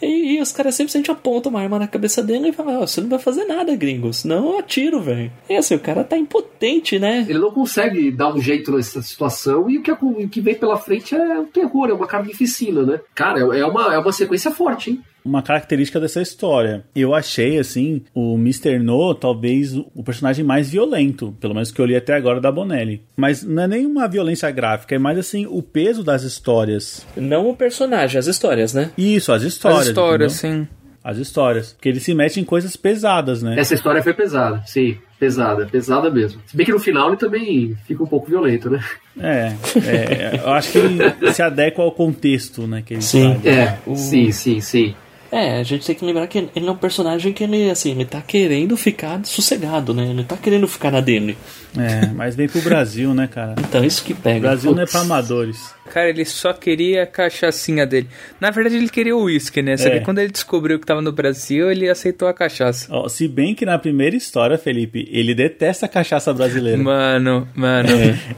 e, e os caras sempre apontam uma arma na cabeça dele e falam, ó, você não vai fazer nada, gringo, senão eu atiro, velho. E assim, o cara tá impotente, né? Ele não consegue dar um jeito nessa situação e o que, o que vem pela frente é um terror, é uma carnificina, né? Cara, é é uma, é uma sequência forte, hein? Uma característica dessa história. Eu achei, assim, o Mr. No talvez o personagem mais violento, pelo menos que eu li até agora da Bonelli. Mas não é nem uma violência gráfica, é mais assim, o peso das histórias. Não o personagem, as histórias, né? Isso, as histórias. As histórias, entendeu? sim. As histórias. Porque ele se mete em coisas pesadas, né? Essa história foi pesada, sim, pesada, pesada mesmo. Se bem que no final ele também fica um pouco violento, né? É, é, eu acho que ele se adequa ao contexto, né? Que ele Sim. tá. É, O- sim, sim, sim. É, a gente tem que lembrar que ele é um personagem que ele, assim, ele tá querendo ficar sossegado, né? Ele tá querendo ficar na dele. É, mas vem pro Brasil, né, cara? Então, isso que O pega. Brasil não é Putz. pra amadores. Cara, ele só queria a cachaçinha dele. Na verdade, ele queria o uísque, né? Só É. que quando ele descobriu que tava no Brasil, ele aceitou a cachaça. Ó, se bem que na primeira história, Felipe, ele detesta a cachaça brasileira. Mano, mano.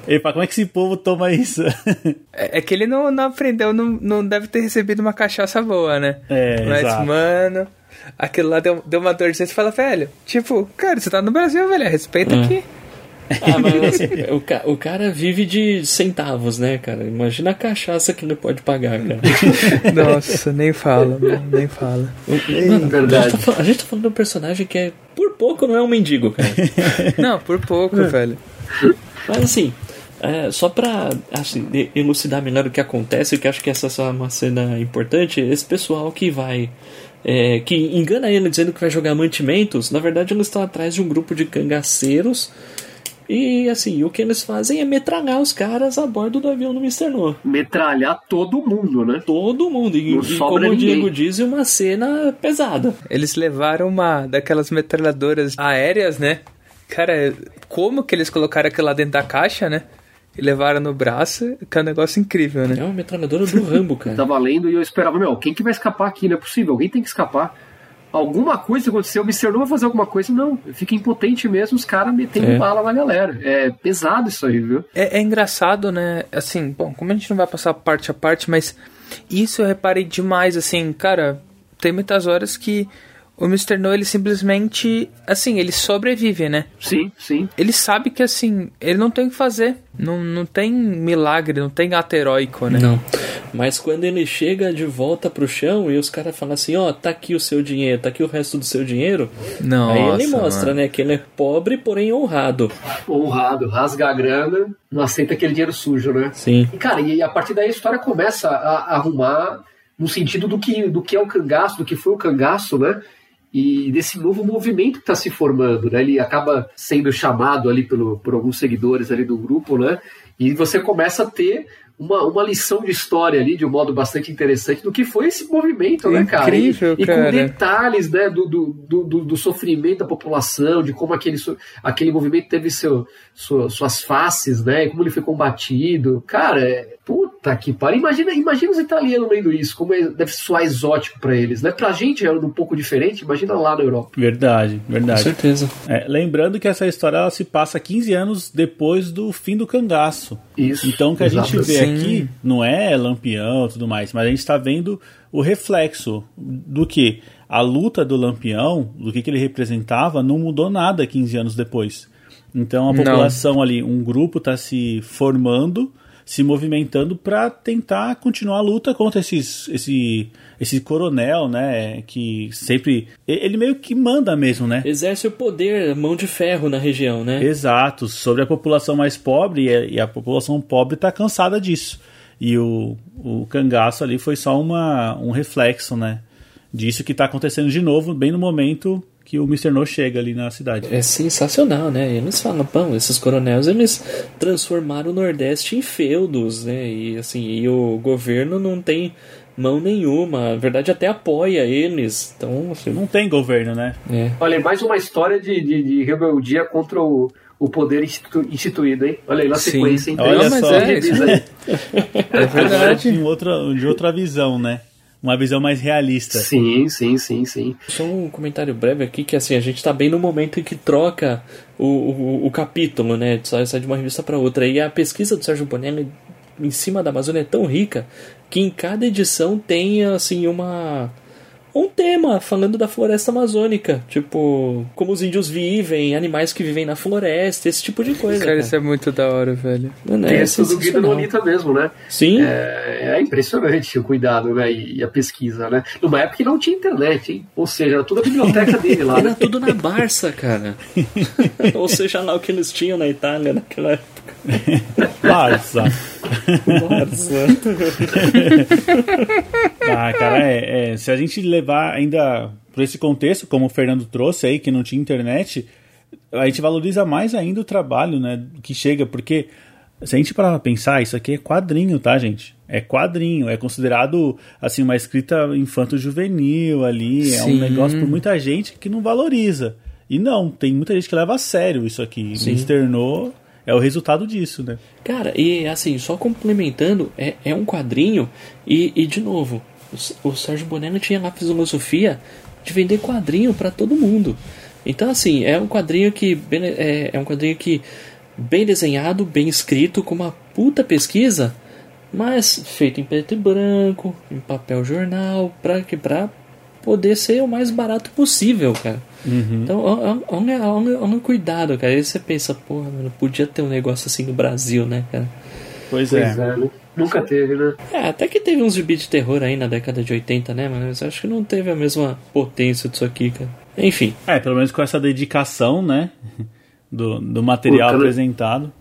Ele fala, como é que esse povo toma isso? É, é que ele não, não aprendeu, não, não deve ter recebido uma cachaça boa, né? É, Mas, exato. mano, aquilo lá deu, deu uma dorzinha. Você fala, velho, tipo, cara, você tá no Brasil, velho, respeita É. aqui. Ah, mas assim, o, ca- o cara vive de centavos, né, cara? Imagina a cachaça que ele pode pagar, cara. Nossa, nem fala, mano, nem fala. Mano, a, verdade. gente tá, a gente tá falando de um personagem que é, por pouco, não é um mendigo, cara. Não, por pouco, velho. Mas assim, é, só pra assim, elucidar melhor o que acontece, que eu acho que essa é só uma cena importante, esse pessoal que vai. é, que engana ele dizendo que vai jogar mantimentos, na verdade eles estão atrás de um grupo de cangaceiros. E assim, o que eles fazem é metralhar os caras a bordo do avião do Mr. No. Metralhar todo mundo, né? Todo mundo. E, Não e como o ninguém. Diego diz, uma cena pesada. Eles levaram uma daquelas metralhadoras aéreas, né? Cara, como que eles colocaram aquilo lá dentro da caixa, né? E levaram no braço, que é um negócio incrível, né? É uma metralhadora do Rambo, cara. Tava lendo e eu esperava, meu, quem que vai escapar aqui? Não é possível, alguém tem que escapar. Alguma coisa aconteceu, o Mr. No vai fazer alguma coisa. Não, fica impotente mesmo, os caras metendo É. bala na galera. É pesado isso aí, viu? É, é engraçado, né? Assim, bom, como a gente não vai passar parte a parte, mas isso eu reparei demais, assim, cara, tem muitas horas que o Mr. No, ele simplesmente, assim, ele sobrevive, né? Sim, sim. Ele sabe que, assim, ele não tem o que fazer. Não, não tem milagre, não tem ato heróico, né? Não. Mas quando ele chega de volta pro chão e os caras falam assim, ó, tá aqui o seu dinheiro, tá aqui o resto do seu dinheiro. Nossa, aí ele mostra, mano. né, que ele é pobre, porém honrado. Honrado, rasga a grana, não aceita aquele dinheiro sujo, né? Sim. E, cara, e a partir daí a história começa a, a arrumar no sentido do que, do que é o cangaço, do que foi o cangaço, né? E desse novo movimento que está se formando, né? Ele acaba sendo chamado ali pelo, por alguns seguidores ali do grupo, né? E você começa a ter uma, uma lição de história ali, de um modo bastante interessante, do que foi esse movimento, né, cara? Incrível, e, e com cara. detalhes, né, do, do, do, do- sofrimento da população, de como aquele, aquele movimento teve seu, sua- suas faces, né, como ele foi combatido. Cara, é, puta que pariu. Imagina, imagina os italianos lendo isso, como é- deve soar exótico pra eles, né? Pra gente é um pouco diferente, imagina lá na Europa. Verdade, Com verdade. certeza. É, lembrando que essa história ela se passa 15 anos depois do fim do cangaço. Isso. Então o que a gente vê Sim. aqui não é Lampião e tudo mais, mas a gente está vendo o reflexo do que a luta do Lampião, do que, que ele representava, não mudou nada 15 anos depois. Então a Não. população ali, um grupo está se formando, se movimentando para tentar continuar a luta contra esses, esse, esse coronel, né? Que sempre. Ele meio que manda mesmo, né? Exerce o poder, mão de ferro na região, né? Exato, sobre a população mais pobre e a, e a população pobre está cansada disso. E o, o cangaço ali foi só uma, um reflexo, né? Disso que está acontecendo de novo, bem no momento que o Mr. No chega ali na cidade. É sensacional, né? Eles falam, pão, esses coronéis, eles transformaram o Nordeste em feudos, né? E assim, e o governo não tem mão nenhuma, na verdade até apoia eles. Então, assim, Não tem governo, né? é. Olha, mais uma história de, de, de rebeldia contra o, o poder institu- instituído, hein? Olha aí na sequência, hein? Olha Não, mas só. é, aí. É verdade. De outra, de outra visão, né? Uma visão mais realista. Sim, sim, sim, sim. Só um comentário breve aqui, que assim, a gente tá bem no momento em que troca o, o, o capítulo, né? Sai, sai de uma revista para outra. E a pesquisa do Sérgio Bonelli em cima da Amazônia é tão rica que em cada edição tem, assim, uma... Um tema falando da floresta amazônica, tipo, como os índios vivem, animais que vivem na floresta, esse tipo de coisa. Cara, Cara, isso é muito da hora, velho. Mano, Tem é essa do Guido. Nolita mesmo, né? Sim, É, é impressionante o cuidado né? e a pesquisa, né? Numa época que não tinha internet, hein? Ou seja, era tudo a biblioteca dele lá, era né? tudo na Barça, cara. Ou seja, lá o que eles tinham na Itália naquela época. Barça. Barça. Ah, cara, é, é, se a gente levar ainda por esse contexto, como o Fernando trouxe aí, que não tinha internet, a gente valoriza mais ainda o trabalho, né, que chega, porque se a gente parar pra pensar, isso aqui é quadrinho, tá, gente? É quadrinho, é considerado, assim, uma escrita infanto-juvenil ali, é um Sim. negócio por muita gente que não valoriza. E não, tem muita gente que leva a sério isso aqui. Sim. Mr. No é o resultado disso, né? Cara, e assim, só complementando, é, é um quadrinho e, e de novo, o, o Sérgio Bonello tinha lá a filosofia de vender quadrinho pra todo mundo. Então, assim, é um quadrinho que bem- é, é um quadrinho que bem desenhado, bem escrito, com uma puta pesquisa, mas feito em preto e branco, em papel jornal, pra, que- pra poder ser o mais barato possível, cara. Então, olha- olha olha- o cuidado, cara. Aí você pensa, porra, mano, podia ter um negócio assim no Brasil, né, cara? Pois, Pois é. é, né? Nunca teve, né? É, até que teve uns gibi de terror aí na década de 80, né, mas eu acho que não teve a mesma potência disso aqui, cara. Enfim, É, pelo menos com essa dedicação, né? Do, do material Pô, cara- apresentado.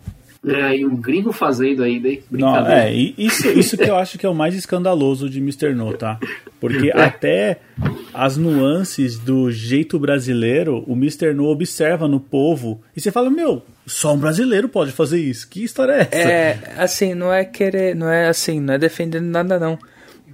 É, e um gringo fazendo ainda, hein? Não, Brincadeira. é, e isso, isso que eu acho que é o mais escandaloso de Mr. No, tá? Porque até as nuances do jeito brasileiro, o Mr. No observa no povo e você fala, meu, só um brasileiro pode fazer isso. Que história é essa? É, assim, não é querer, não é assim, não é defendendo nada não.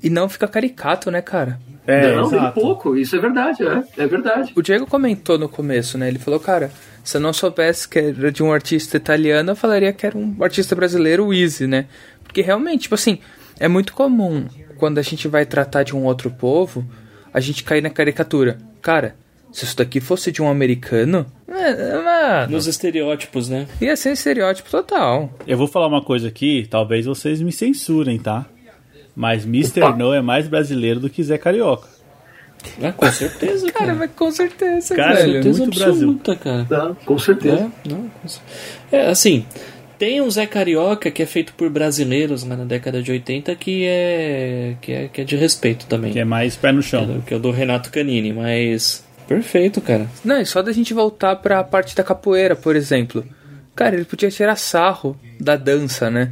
E não fica caricato, né, cara? É, não, nem exato. pouco. Isso é verdade, é. É verdade. O Diego comentou no começo, né? Ele falou, cara, se eu não soubesse que era de um artista italiano, eu falaria que era um artista brasileiro, o Easy, né? Porque realmente, tipo assim, é muito comum quando a gente vai tratar de um outro povo, a gente cair na caricatura. Cara, se isso daqui fosse de um americano, é, mano, nos estereótipos, né? ia ser estereótipo total. Eu vou falar uma coisa aqui, talvez vocês me censurem, tá? Mas Mr. Opa. No é mais brasileiro do que Zé Carioca. Ah, com certeza, Cara, cara. mas com certeza, Cara, velho. certeza muito Brasil. absoluta, cara. Tá, com certeza. É, não, com cer- é, assim, tem um Zé Carioca que é feito por brasileiros lá na década de 80 que é que é, que é de respeito também. Que é mais pé no Que é chão. do- que é o do Renato Canini, mas perfeito, cara. Não, e só da gente voltar pra parte da capoeira, por exemplo. Cara, ele podia tirar sarro da dança, né?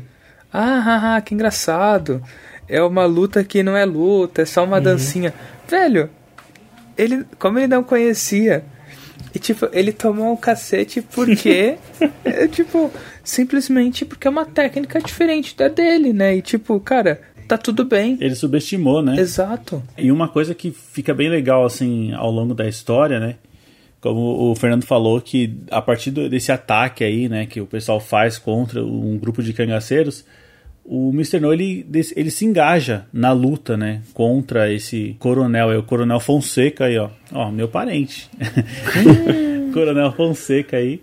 Ah, ah, ah, que engraçado. É uma luta que não é luta, é só uma dancinha. Velho, ele, como ele não conhecia, e tipo, ele tomou um cacete porque, é, tipo, simplesmente porque é uma técnica diferente da dele, né? E tipo, cara, tá tudo bem. Ele subestimou, né? Exato. E uma coisa que fica bem legal, assim, ao longo da história, né? Como o Fernando falou, que a partir desse ataque aí, né, que o pessoal faz contra um grupo de cangaceiros, o Mr. No, ele, ele se engaja na luta, né, contra esse coronel, é o Coronel Fonseca aí, ó. Ó, meu parente. coronel Fonseca aí.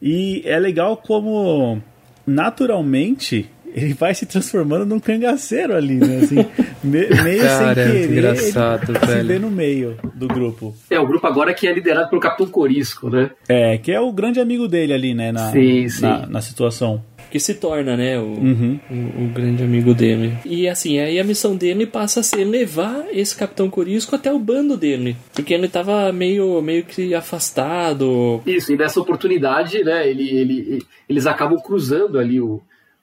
E é legal como, naturalmente, ele vai se transformando num cangaceiro ali, né? Assim, me- meio Cara, é sem muito querer. engraçado, ele se velho. vê no meio do grupo. É, o grupo agora que é liderado pelo Capitão Corisco, né? É, que é o grande amigo dele ali, né? Na, Sim, sim. na, na situação. Que se torna, né, o, Uhum. o, o grande amigo dele. E assim, aí a missão dele passa a ser levar esse Capitão Corisco até o bando dele. Porque ele tava meio, meio que afastado. Isso, e nessa oportunidade, né, ele, ele, eles acabam cruzando ali o,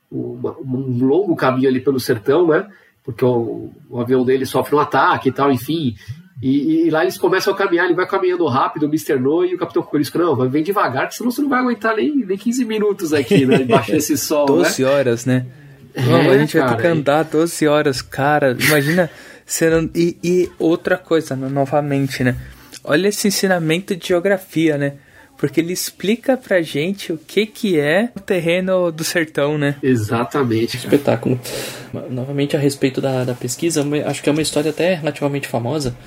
o- uma- um longo caminho ali pelo sertão, né? Porque o, o avião dele sofre um ataque e tal, enfim. E, e lá eles começam a caminhar, ele vai caminhando rápido, o Mr. No e o Capitão Corisco, não, vai vem devagar, que senão você não vai aguentar nem, nem 15 minutos aqui, né? Debaixo desse sol, né? 12 horas, né? É, Vamos, a gente vai ter que cara, andar 12 horas, cara. Imagina. Não... e, e outra coisa, no- novamente, né? Olha esse ensinamento de geografia, né? Porque ele explica pra gente o que que é o terreno do sertão, né? Exatamente. cara. espetáculo. Novamente a respeito da, da pesquisa, acho que é uma história até relativamente famosa.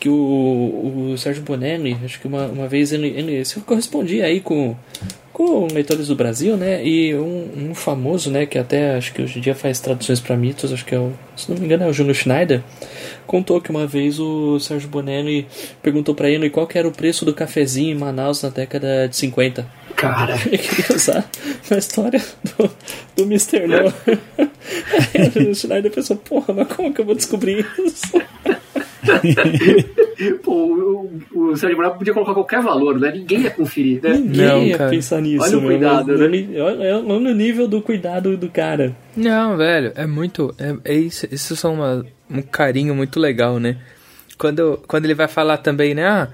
Que o, o Sérgio Bonelli, acho que uma, uma vez ele, ele se correspondia aí com, com leitores do Brasil, né? E um, um famoso, né? Que até acho que hoje em dia faz traduções para mitos, acho que é o, se não me engano, é o Júlio Schneider. Contou que uma vez o Sérgio Bonelli perguntou para ele qual era o preço do cafezinho em Manaus na década de 50. Cara, Ele queria usar na história do, do Mr. No. Aí o Schneider pensou, porra, mas como que eu vou descobrir isso? pô, o, o Sérgio Bravo podia colocar qualquer valor, né? Ninguém ia conferir, né? Ninguém Não, ia cara. pensar nisso. Olha o cuidado, né? Olha, olha o nível do cuidado do cara. Não, velho, é muito. É, é isso, isso são uma, um carinho muito legal, né? Quando, quando ele vai falar também, né? Ah,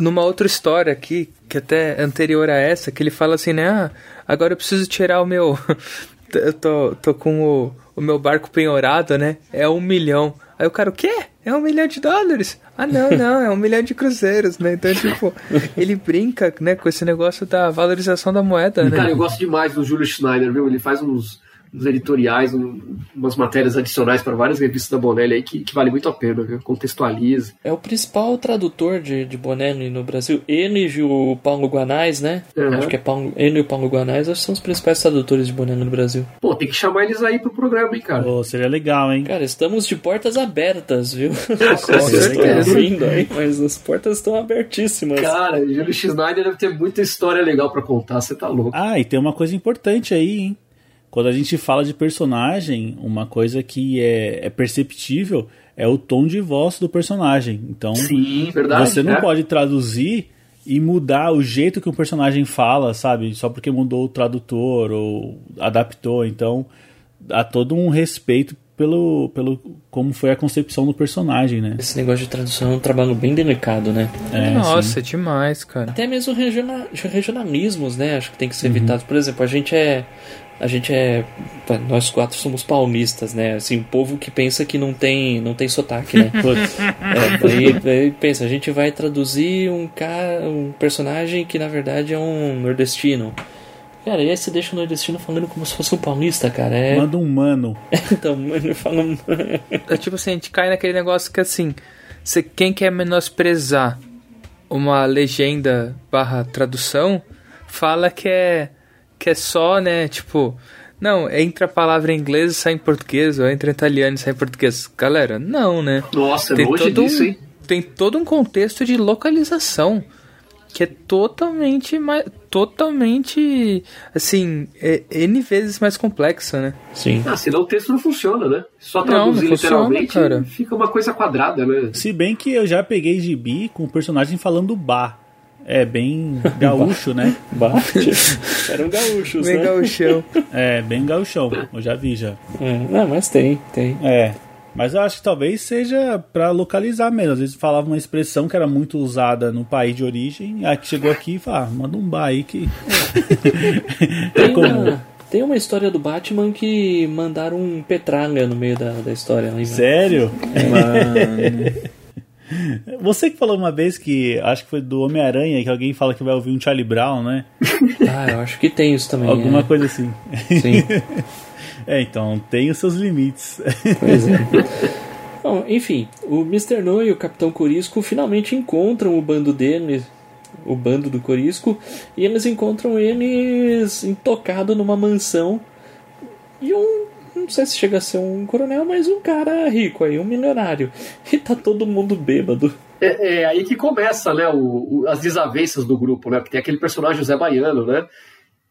numa outra história aqui, que até é anterior a essa, que ele fala assim, né? Ah, agora eu preciso tirar o meu. eu tô, tô com o, o meu barco penhorado, né? É um milhão. Aí o cara, o quê? É um milhão de dólares? Ah, não, não, é um milhão de cruzeiros, né? Então, tipo, ele brinca, né, com esse negócio da valorização da moeda, né? Cara, eu gosto demais do Júlio Schneider, viu? Ele faz uns, uns editoriais, um- umas matérias adicionais para várias revistas da Bonelli aí que, que vale muito a pena, viu? Contextualiza. É o principal tradutor de, de Bonelli no Brasil. Ele e o Paulo Guanais, né? Uhum. Acho que é Paulo, ele e o Paulo Guanais acho que são os principais tradutores de Bonelli no Brasil. Pô, tem que chamar eles aí pro programa, hein, cara? Pô, seria legal, hein? Cara, estamos de portas abertas, viu? Vocês estão ouvindo aí, mas as portas estão abertíssimas. Cara, Júlio Schneider deve ter muita história legal pra contar, você tá louco. Ah, e tem uma coisa importante aí, hein? Quando a gente fala de personagem, uma coisa que é, é perceptível é o tom de voz do personagem. Então, Sim, verdade. você não né? pode traduzir e mudar o jeito que o personagem fala, sabe? Só porque mudou o tradutor ou adaptou. Então, há todo um respeito pelo, pelo como foi a concepção do personagem, né? Esse negócio de tradução é um trabalho bem delicado, né? É, Nossa, demais, cara. Até mesmo regiona- regionalismos, né? Acho que tem que ser evitados. Por exemplo, a gente é. A gente é. Nós quatro somos paulistas, né? Assim, o povo que pensa que não tem, não tem sotaque, né? É, daí, daí pensa, a gente vai traduzir um cara, um personagem que na verdade é um nordestino. Cara, e aí você deixa o nordestino falando como se fosse um paulista, cara. É. manda um mano. Então, mano, fala. É tipo assim, a gente cai naquele negócio que assim, você, quem quer menosprezar uma legenda barra tradução, fala que é, que é só, né, tipo, não, entra a palavra em inglês e sai em português, ou entra em italiano e sai em português. Galera, não, né? Nossa, é Tem longe todo, disso, um, hein? tem todo um contexto de localização que é totalmente mais, totalmente assim, é N vezes mais complexa, né? Sim. Ah, senão o texto não funciona, né? Só Não, traduzir não funciona, literalmente cara. fica uma coisa quadrada, né? Se bem que eu já peguei gibi com o personagem falando bar. É bem gaúcho, né? Bate. Eram gaúchos, Bem né? gauchão. É, bem gauchão. Eu já vi já. É, não, mas tem, tem. É. Mas eu acho que talvez seja pra localizar mesmo. Às vezes falava uma expressão que era muito usada no país de origem, aí que chegou aqui e fala, ah, manda um bar aí que. é Tem comum. uma, tem uma história do Batman que mandaram um petralha no meio da, da história. Lembra? Sério? Você que falou uma vez que acho que foi do Homem-Aranha que alguém fala que vai ouvir um Charlie Brown, né? Ah, eu acho que tem isso também. Alguma é. coisa assim. Sim, É, então tem os seus limites. pois é. Bom, enfim, o Mr. No e o Capitão Corisco finalmente encontram o bando deles, o bando do Corisco, e eles encontram eles intocado numa mansão. E um, não sei se chega a ser um coronel, mas um cara rico aí, um milionário. E tá todo mundo bêbado. É, é aí que começa, né, o, o- as desavenças do grupo, né? Porque tem aquele personagem José Baiano, né?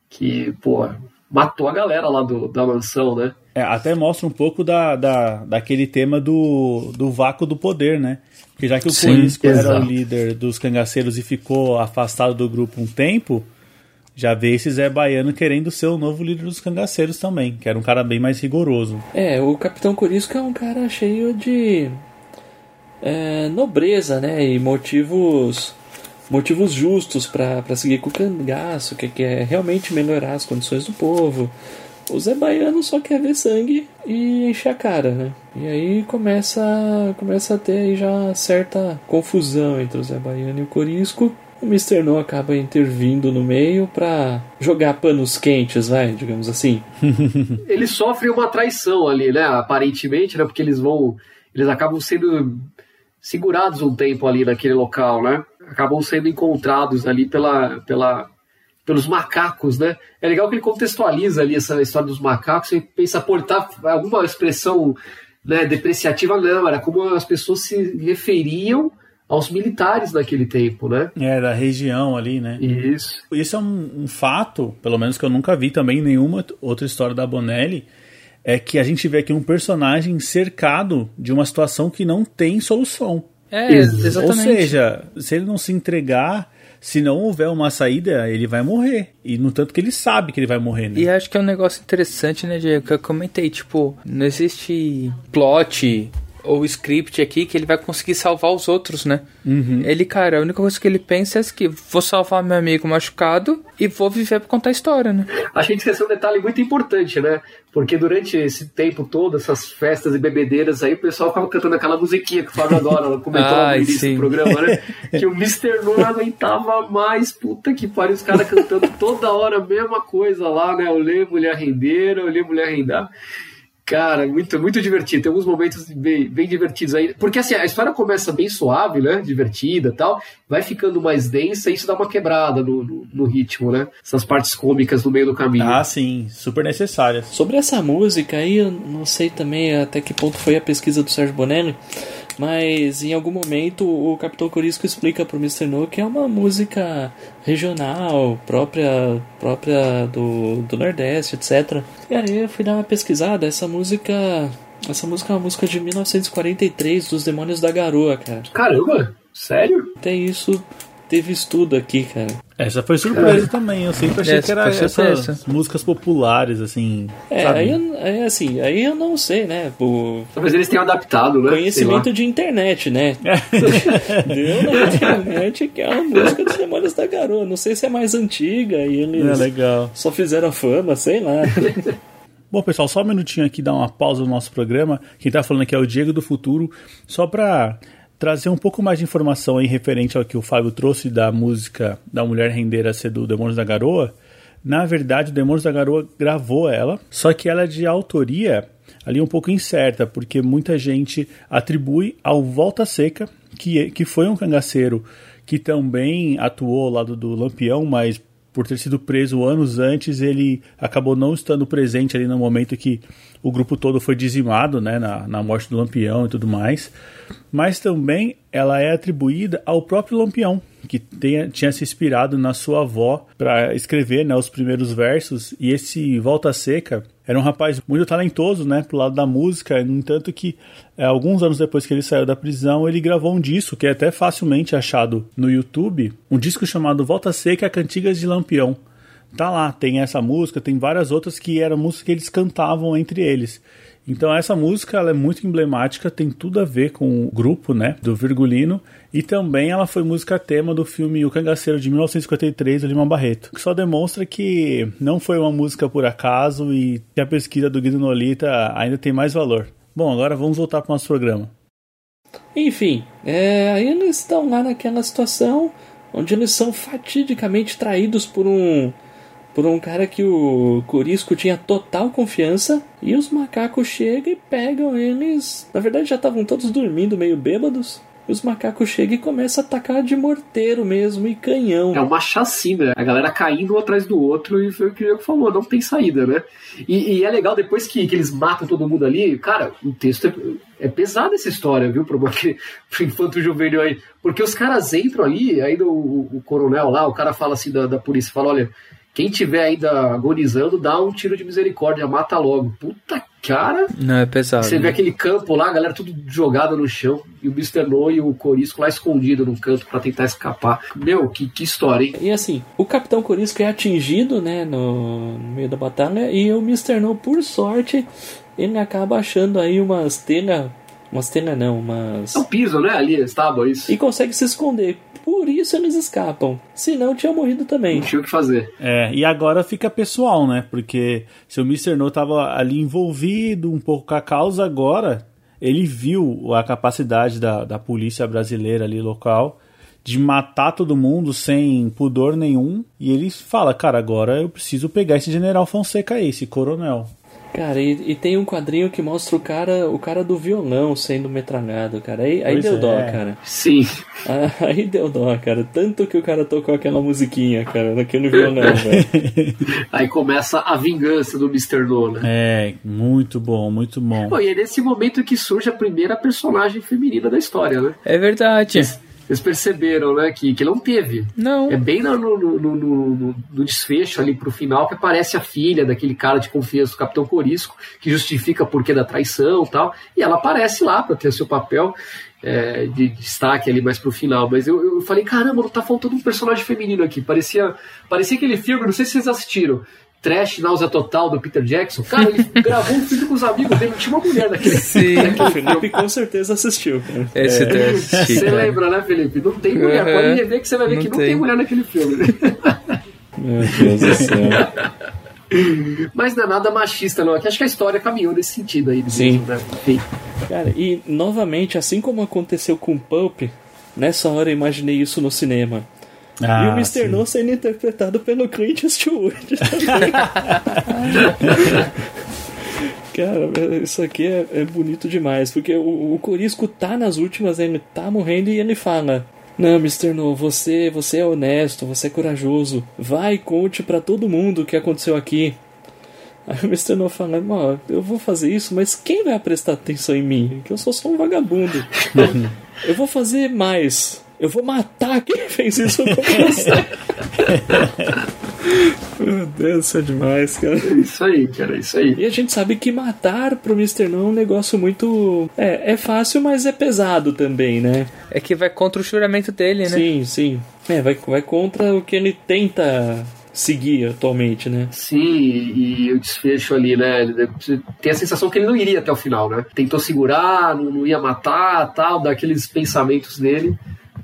Que, pô, matou a galera lá do, da mansão, né? É, até mostra um pouco da, da, daquele tema do, do vácuo do poder, né? Porque já que o Sim, Corisco era o líder dos cangaceiros e ficou afastado do grupo um tempo, já vê esse Zé Baiano querendo ser o novo líder dos cangaceiros também, que era um cara bem mais rigoroso. É, o Capitão Corisco é um cara cheio de é, nobreza, né? E motivos motivos justos pra seguir com o cangaço, que quer realmente melhorar as condições do povo. O Zé Baiano só quer ver sangue e encher a cara, né? E aí começa, começa a ter aí já certa confusão entre o Zé Baiano e o Corisco. O Mr. No acaba intervindo no meio pra jogar panos quentes, vai, digamos assim. Eles sofrem uma traição ali, né? Aparentemente, né? Porque eles vão. Eles acabam sendo segurados um tempo ali naquele local, né? Acabam sendo encontrados ali pela, pela, pelos macacos, né? É legal que ele contextualiza ali essa história dos macacos. Você pensa, ele tá alguma expressão né, depreciativa? Não, era como as pessoas se referiam aos militares naquele tempo, né? É, da região ali, né? Isso. Isso é um, um fato, pelo menos que eu nunca vi também em nenhuma outra história da Bonelli, é que a gente vê aqui um personagem cercado de uma situação que não tem solução. É, exatamente. Ou seja, se ele não se entregar, se não houver uma saída, ele vai morrer. E no tanto que ele sabe que ele vai morrer, né? E acho que é um negócio interessante, né, Diego? Que eu comentei, tipo, não existe plot ou script aqui que ele vai conseguir salvar os outros, né? Ele, cara, a única coisa que ele pensa é que vou salvar meu amigo machucado e vou viver pra contar a história, né? A gente esqueceu um detalhe muito importante, né? Porque durante esse tempo todo, essas festas e bebedeiras aí, o pessoal ficava cantando aquela musiquinha que o Fábio adora, ela comentou lá no início sim. do programa, né? Que o Mr. Não aguentava mais, puta que pariu, os caras cantando toda hora a mesma coisa lá, né? Olhei mulher rendeira, olhei mulher rendar. Cara, muito, muito divertido. Tem alguns momentos bem, bem divertidos aí. Porque assim, a história começa bem suave, né? Divertida e tal. Vai ficando mais densa e isso dá uma quebrada no, no, no ritmo, né? Essas partes cômicas no meio do caminho. Ah, sim, super necessárias. Sobre essa música aí, eu não sei também até que ponto foi a pesquisa do Sérgio Bonelli, mas em algum momento o Capitão Corisco explica pro Mr. No que é uma música regional, própria própria do, do Nordeste, etc. E aí eu fui dar uma pesquisada, essa música. Essa música é uma música de 1943 dos Demônios da Garoa, cara. Caramba, sério? Até isso teve estudo aqui, cara. Essa foi surpresa também. Eu sempre achei Essa que era essas músicas populares, assim. É, sabe? aí, eu- aí assim, aí eu não sei, né? Por Talvez eles tenham adaptado, né? conhecimento de internet, né? Deu na internet que é uma música dos Demônios da Garoa. Não sei se é mais antiga e É eles legal. só fizeram fama, sei lá. Bom, pessoal, só um minutinho aqui, dar uma pausa no nosso programa. Quem tá falando aqui é o Diego do Futuro, só para trazer um pouco mais de informação aí referente ao que o Fábio trouxe da música da Mulher Rendeira ser do Demônios da Garoa. Na verdade, o Demônios da Garoa gravou ela, só que ela é de autoria ali um pouco incerta, porque muita gente atribui ao Volta Seca, que, que foi um cangaceiro que também atuou ao lado do Lampião, mas por ter sido preso anos antes, ele acabou não estando presente ali no momento que o grupo todo foi dizimado, né, na, na morte do Lampião e tudo mais. Mas também ela é atribuída ao próprio Lampião, que tenha, tinha se inspirado na sua avó para escrever né, os primeiros versos. E esse Volta Seca era um rapaz muito talentoso, né, pro lado da música. No entanto que é, alguns anos depois que ele saiu da prisão, ele gravou um disco que é até facilmente achado no YouTube, um disco chamado Volta Seca Cantigas de Lampião. Tá lá, tem essa música, tem várias outras que eram músicas que eles cantavam entre eles. Então essa música ela é muito emblemática, tem tudo a ver com o grupo, né, do Virgulino, e também ela foi música tema do filme O Cangaceiro de 1953 do Lima Barreto, que só demonstra que não foi uma música por acaso e que a pesquisa do Guido Nolita ainda tem mais valor. Bom, agora vamos voltar para o nosso programa. Enfim, é, eles estão lá naquela situação onde eles são fatidicamente traídos por um por um cara que o Corisco tinha total confiança e os macacos chegam e pegam eles. Na verdade já estavam todos dormindo meio bêbados. E os macacos chegam e começam a atacar de morteiro mesmo e canhão. É uma chacina, a galera caindo um atrás do outro e foi o que o falou, não tem saída, né? E, e é legal depois que, que eles matam todo mundo ali, cara, o texto é, é pesado essa história, viu, pro, pro infanto juvenil aí, porque os caras entram ali, aí o, o coronel lá, o cara fala assim da, da polícia, fala, olha, Quem tiver ainda agonizando, dá um tiro de misericórdia, mata logo. Puta cara. Não, é pesado. Você vê aquele campo lá, a galera tudo jogada no chão, e o Mr. No e o Corisco lá escondido num canto para tentar escapar. Meu, que, que história, hein? E assim, o Capitão Corisco é atingido, né, no, no meio da batalha, e o Mr. No, por sorte, ele acaba achando aí umas telhas. Umas telhas não, umas. É um piso, né? Ali, estava isso. E consegue se esconder. Por isso eles escapam. Senão tinha morrido também. Não tinha o que fazer. É, e agora fica pessoal, né? Porque se o Mr. No tava ali envolvido um pouco com a causa, agora ele viu a capacidade da, da polícia brasileira ali local de matar todo mundo sem pudor nenhum. E ele fala, cara, agora eu preciso pegar esse general Fonseca aí, esse coronel. Cara, e, e, tem um quadrinho que mostra o cara, o cara do violão sendo metralhado, cara. Aí, aí deu é. dó, cara. Sim. Ah, aí deu dó, cara. Tanto que o cara tocou aquela musiquinha, cara, naquele violão, velho. Aí começa a vingança do Mr. No, né? É, muito bom, muito bom. Pô, e é nesse momento que surge a primeira personagem feminina da história, né? É verdade. Vocês perceberam, né, que, que não teve. Não. É bem no, no, no, no, no desfecho ali pro final que aparece a filha daquele cara de confiança do Capitão Corisco, que justifica o porquê da traição e tal. E ela aparece lá para ter o seu papel é, de destaque ali mais pro final. Mas eu, eu falei, caramba, não tá faltando um personagem feminino aqui. Parecia, parecia aquele filme, não sei se vocês assistiram trash náusea total do Peter Jackson. Cara, ele gravou um filme com os amigos dele, tinha uma mulher naquele, Sim, naquele o Felipe com certeza assistiu. Cara. Esse é. Você lembra, né, Felipe? Não tem mulher. Uhum. Pode ver que você vai ver não que não tem. tem mulher naquele filme. Meu Deus do céu. Mas não é nada machista, não. Aqui acho que a história caminhou nesse sentido aí. Sim. Mesmo, né? Enfim. Cara, e novamente, assim como aconteceu com o Pulp, nessa hora eu imaginei isso no cinema. Ah, e o Mr. Sim. No sendo interpretado pelo Clint Eastwood. Cara, isso aqui é, é, bonito demais, porque o, o Corisco tá nas últimas, ele tá morrendo e ele fala: Não, Mr. No, você, você é honesto, você é corajoso, vai e conte para todo mundo o que aconteceu aqui. Aí o Mr. No fala: eu vou fazer isso, mas quem vai prestar atenção em mim? Que eu sou só um vagabundo. eu vou fazer mais. Eu vou matar quem fez isso com você. Meu Deus, isso é demais, cara. É isso aí, cara, é isso aí. E a gente sabe que matar pro Mr. Não é um negócio muito. É, é fácil, mas é pesado também, né? É que vai contra o juramento dele, né? Sim, sim. É, vai, vai contra o que ele tenta seguir atualmente, né? Sim, e, e o desfecho ali, né? Tem a sensação que ele não iria até o final, né? Tentou segurar, não, não ia matar, tal, daqueles pensamentos dele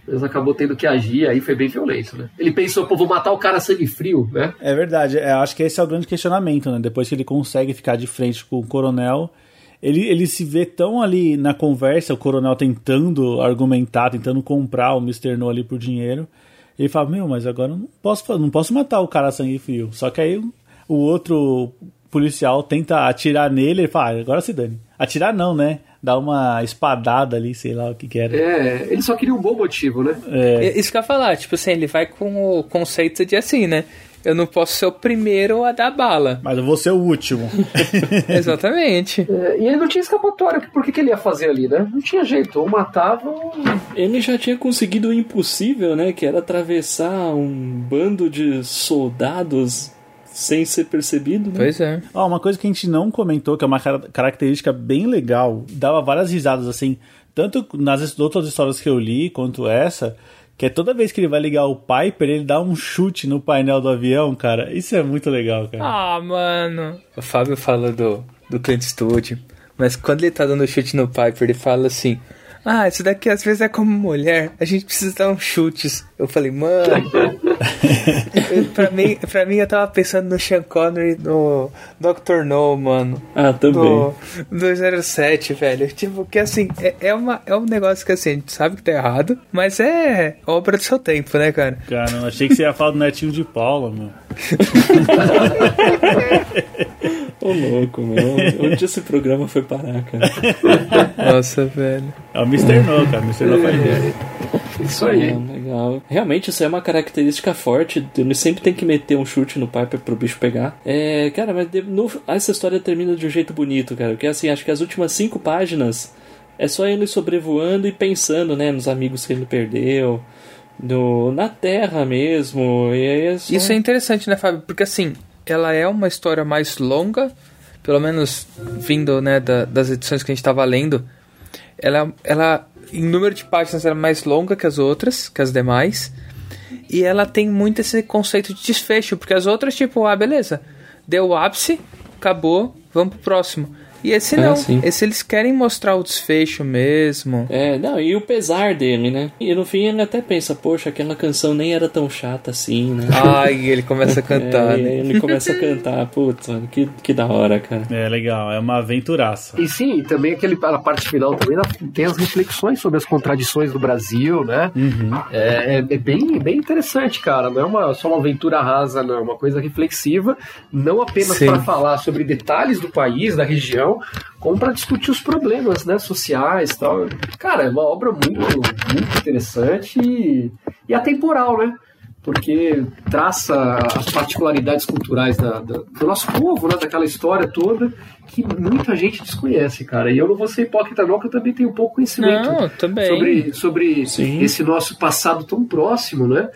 mas acabou tendo que agir, aí foi bem violento, né? Ele pensou, pô, vou matar o cara sangue frio, né? É verdade, eu acho que esse é o grande questionamento, né? Depois que ele consegue ficar de frente com o coronel, ele, ele se vê tão ali na conversa, o coronel tentando argumentar, tentando comprar o Mr. No ali por dinheiro. Ele fala, meu, mas agora eu não posso, não posso matar o cara sangue frio. Só que aí o outro policial tenta atirar nele e fala, ah, agora se dane. Atirar não, né? Dar uma espadada ali, sei lá o que que era. É, ele só queria um bom motivo, né? É. Isso que eu ia falar, tipo assim, ele vai com o conceito de assim, né? Eu não posso ser o primeiro a dar bala. Mas eu vou ser o último. Exatamente. É, e ele não tinha escapatória. Por que, que ele ia fazer ali, né? Não tinha jeito. Ou matava ou... Ele já tinha conseguido o impossível, né? Que era atravessar um bando de soldados sem ser percebido, né? Pois é. Ó, uma coisa que a gente não comentou, que é uma característica bem legal, dava várias risadas assim, tanto nas outras histórias que eu li, quanto essa, que é toda vez que ele vai ligar o Piper, ele dá um chute no painel do avião, cara. Isso é muito legal, cara. Ah, mano. O Fábio fala do, do Clint Eastwood, mas quando ele tá dando chute no Piper, ele fala assim... Ah, isso daqui às vezes é como mulher. A gente precisa dar uns chutes. Eu falei, mano. pra, mim, pra mim, eu tava pensando no Sean Connery no Dr. No, mano. Ah, também. Do 007, velho. Tipo, que assim, é, é, uma, é um negócio que assim, a gente sabe que tá errado, mas é obra do seu tempo, né, cara? Cara, eu achei que você ia falar do netinho de Paula, mano. Ô louco, meu. Onde esse programa foi parar, cara? Nossa, velho. É o Mr. No, cara. Mr. No faz é. Isso aí. Ah, legal. Realmente, isso é uma característica forte. Ele sempre tem que meter um chute no Piper pro bicho pegar. É, cara, mas no, essa história termina de um jeito bonito, cara. Porque assim, acho que as últimas cinco páginas é só ele sobrevoando e pensando, né, nos amigos que ele perdeu do, na Terra mesmo. E aí é só- Isso é interessante, né, Fábio? Porque assim, ela é uma história mais longa, pelo menos vindo né, da- das edições que a gente estava lendo. Ela, ela, em número de páginas, ela é mais longa que as outras, que as demais. E ela tem muito esse conceito de desfecho, porque as outras, tipo, ah, beleza, deu o ápice, acabou, vamos pro próximo. E esse É, não, sim. esse eles querem mostrar o desfecho mesmo. É, não, e o pesar dele, né? E no fim ele até pensa, poxa, aquela canção nem era tão chata assim, né? Ai, ele começa a cantar, É, né? Ele começa a cantar, puta, que, que da hora, cara. É legal, é uma aventuraça. E sim, e também aquele, a parte final também tem as reflexões sobre as contradições do Brasil, né? É, é- é bem, bem interessante, cara. Não é uma, só uma aventura rasa, não. É uma coisa reflexiva, não apenas para falar sobre detalhes do país, da região, como para discutir os problemas né, sociais tal. Cara, é uma obra muito, muito interessante e, e atemporal, né? Porque traça as particularidades culturais da- da- do nosso povo, né? daquela história toda, que muita gente desconhece, cara. E eu não vou ser hipócrita, não, que eu também tenho pouco conhecimento Não, sobre, sobre Sim. esse nosso passado tão próximo, né?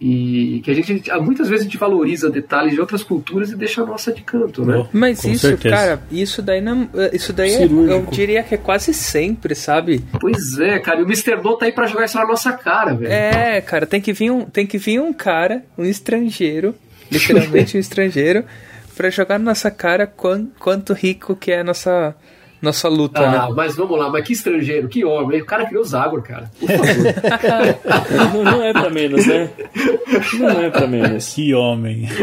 E que a gente, muitas vezes a gente valoriza detalhes de outras culturas e deixa a nossa de canto, né? Mas Com isso, certeza. cara, isso daí não. Isso daí é- eu diria que é quase sempre, sabe? Pois é, cara, e o Mr. No tá aí pra jogar isso na nossa cara, velho. É, cara, tem que vir um, tem que vir um cara, um estrangeiro, literalmente um estrangeiro, pra jogar na nossa cara quan- quanto rico que é a nossa, nossa luta, Ah, né? mas vamos lá, mas que estrangeiro, que homem. O cara criou Zagor, cara. Por favor. Não, não é pra menos, né? Não é pra menos. Que homem.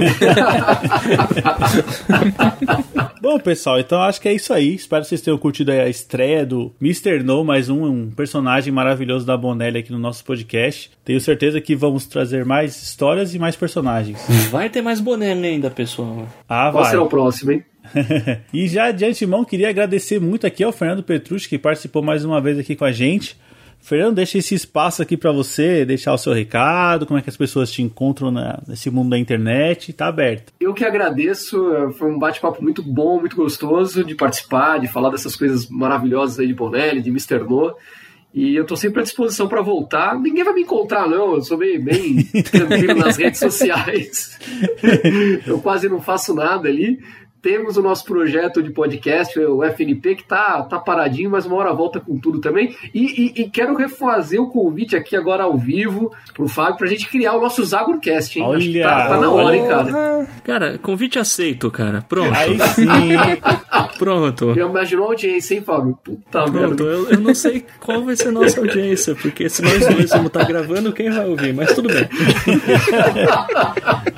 Bom, pessoal, então acho que é isso aí. Espero que vocês tenham curtido aí a estreia do Mr. No, mais um, um personagem maravilhoso da Bonelli aqui no nosso podcast. Tenho certeza que vamos trazer mais histórias e mais personagens. Vai ter mais boné ainda, pessoal. Ah, Qual vai. será o próximo, hein? e já de antemão, queria agradecer muito aqui ao Fernando Petrucci, que participou mais uma vez aqui com a gente. Fernando, deixa esse espaço aqui para você deixar o seu recado, como é que as pessoas te encontram na- nesse mundo da internet, tá aberto. Eu que agradeço, foi um bate-papo muito bom, muito gostoso de participar, de falar dessas coisas maravilhosas aí de Bonelli, de Mr. No. E eu tô sempre à disposição para voltar. Ninguém vai me encontrar, não. Eu sou bem, bem tranquilo nas redes sociais. eu quase não faço nada ali. Temos o nosso projeto de podcast, o FNP, que tá, tá paradinho, mas uma hora volta com tudo também. E, e- e quero refazer o convite aqui agora ao vivo pro Fábio pra gente criar o nosso Zagorcast, hein? Acho que tá, Olha! tá na hora, hein, cara? Cara, convite aceito, cara. Pronto. Aí sim, Pronto. Já imaginou a audiência, hein, Fábio? Puta Pronto, merda. eu, eu não sei qual vai ser a nossa audiência, porque se nós dois vamos estar gravando, quem vai ouvir? Mas tudo bem.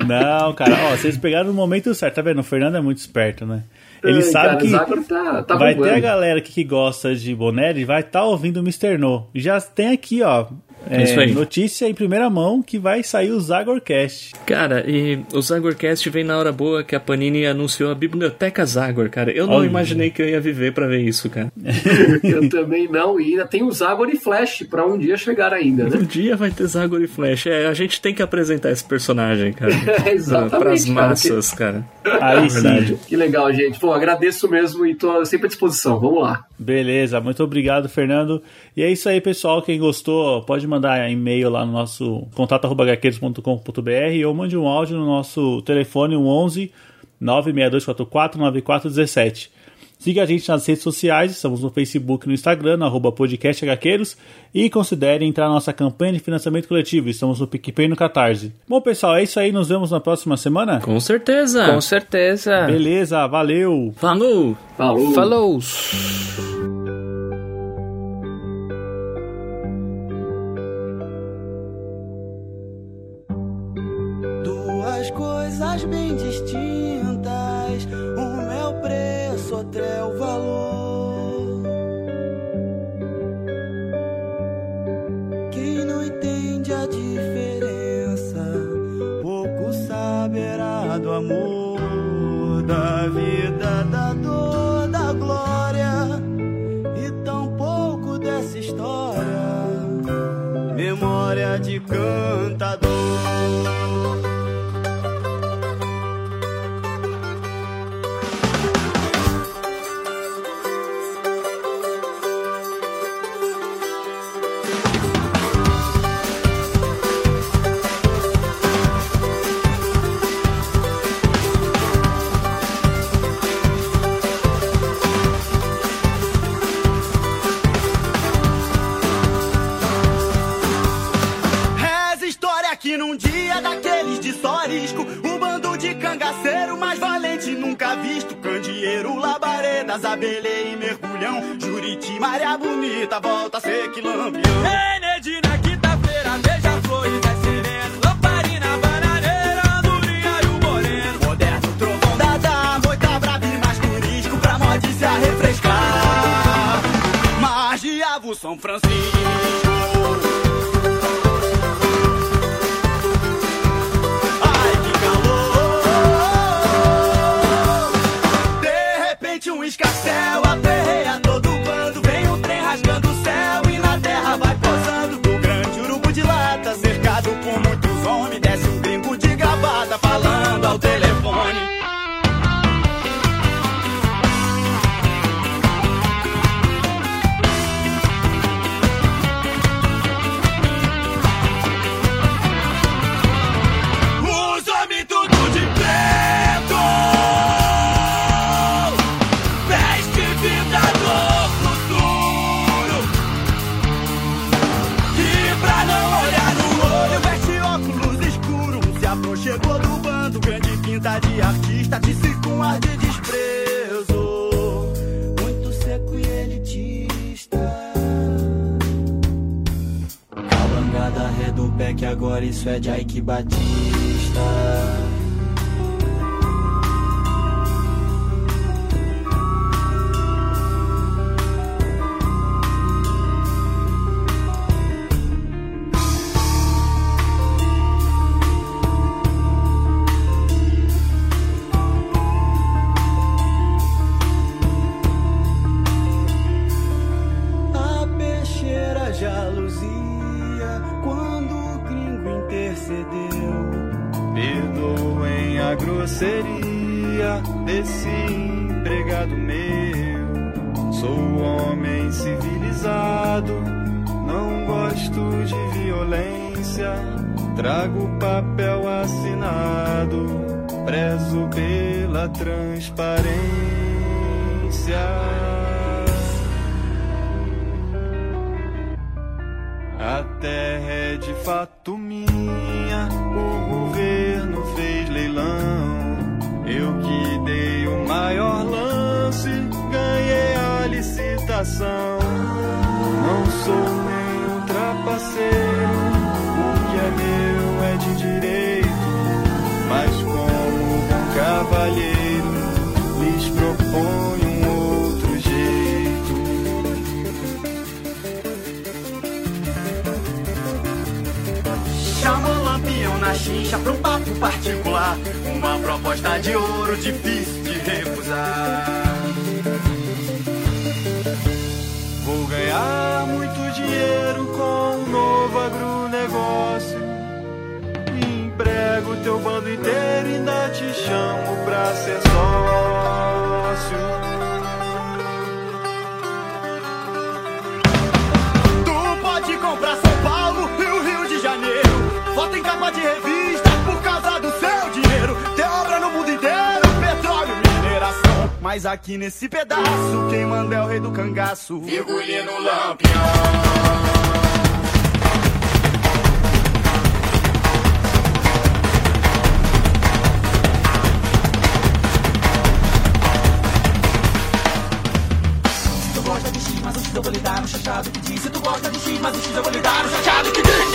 Não, cara, ó, vocês pegaram no momento certo, tá vendo? O Fernando é muito esperto, né? Ele Ai, sabe cara, que tá, tá vai bombando. ter a galera que, que gosta de Bonelli, vai estar ouvindo o Mr. No. Já tem aqui, ó, é, Isso aí. notícia em primeira mão que vai sair o Zagorcast. Cara, e o Zagorcast vem na hora boa que a Panini anunciou a biblioteca Zagor, cara. Eu não Olha. imaginei que eu ia viver pra ver isso, cara. Eu também não. E ainda tem o Zagor e Flash pra um dia chegar ainda, né? Um dia vai ter Zagor e Flash. É, a gente tem que apresentar esse personagem, cara. É, exatamente, Pras cara. massas, cara. Aí sim. Que legal, gente. Pô, agradeço mesmo e tô sempre à disposição. Vamos lá. Beleza, muito obrigado, Fernando. E é isso aí, pessoal. Quem gostou, pode mandar e-mail lá no nosso contato.hqueiros.com.br ou mande um áudio no nosso telefone, o 11 96244 9417. Siga a gente nas redes sociais, estamos no Facebook e no Instagram, no arroba podcast HQueiros, e considere entrar na nossa campanha de financiamento coletivo, estamos no PicPay e no Catarse. Bom, pessoal, é isso aí, nos vemos na próxima semana? Com certeza. Com certeza. Beleza, valeu! Falou! Falou. Falou! Duas coisas bem distintas. O preço, outra é o valor. Quem não entende a diferença, pouco saberá do amor, da vida, da dor, da glória. E tão pouco dessa história, memória de cantador. Abelê e Mergulhão. Juriti, Maria Bonita, volta a ser que lampião. Ei, Nedi, na quinta-feira, beija-flores, é sereno. Lamparina, bananeira, andorinha e o moreno. Moderno, trovão da dama, moita brava e mais turístico pra mod se refrescar. Magiavo, São Francisco. Artista Disse com ar de desprezo Muito seco e elitista Calangada ré do pé que agora isso é de Ike Batista. Cavalheiro, lhes proponho um outro jeito. Chama o lampião na chincha um papo particular. Uma proposta de ouro difícil de recusar. Vou ganhar muito dinheiro teu bando inteiro e ainda te chamo pra ser sócio. Tu pode comprar São Paulo e o Rio de Janeiro. Bota em capa de revista por causa do seu dinheiro. Tem obra no mundo inteiro, petróleo, mineração. Mas aqui nesse pedaço, quem manda é o rei do cangaço. Virgulino Lampião. Gosta de X, mas o X eu vou lhe dar no chachado que diz.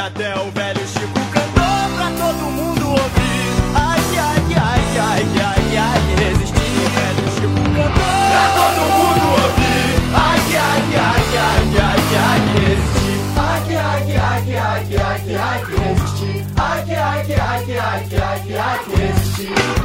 Até o velho Chico cantou pra todo mundo ouvir. Ai, ai, ai, ai, ai, ai, resistir. O velho Chico cantou pra todo mundo ouvir. Ai, ai, ai, ai, ai, ai, resistir. Ai, ai, ai, ai, ai, ai, resistir. Ai, ai, ai, ai, ai, ai, resistir.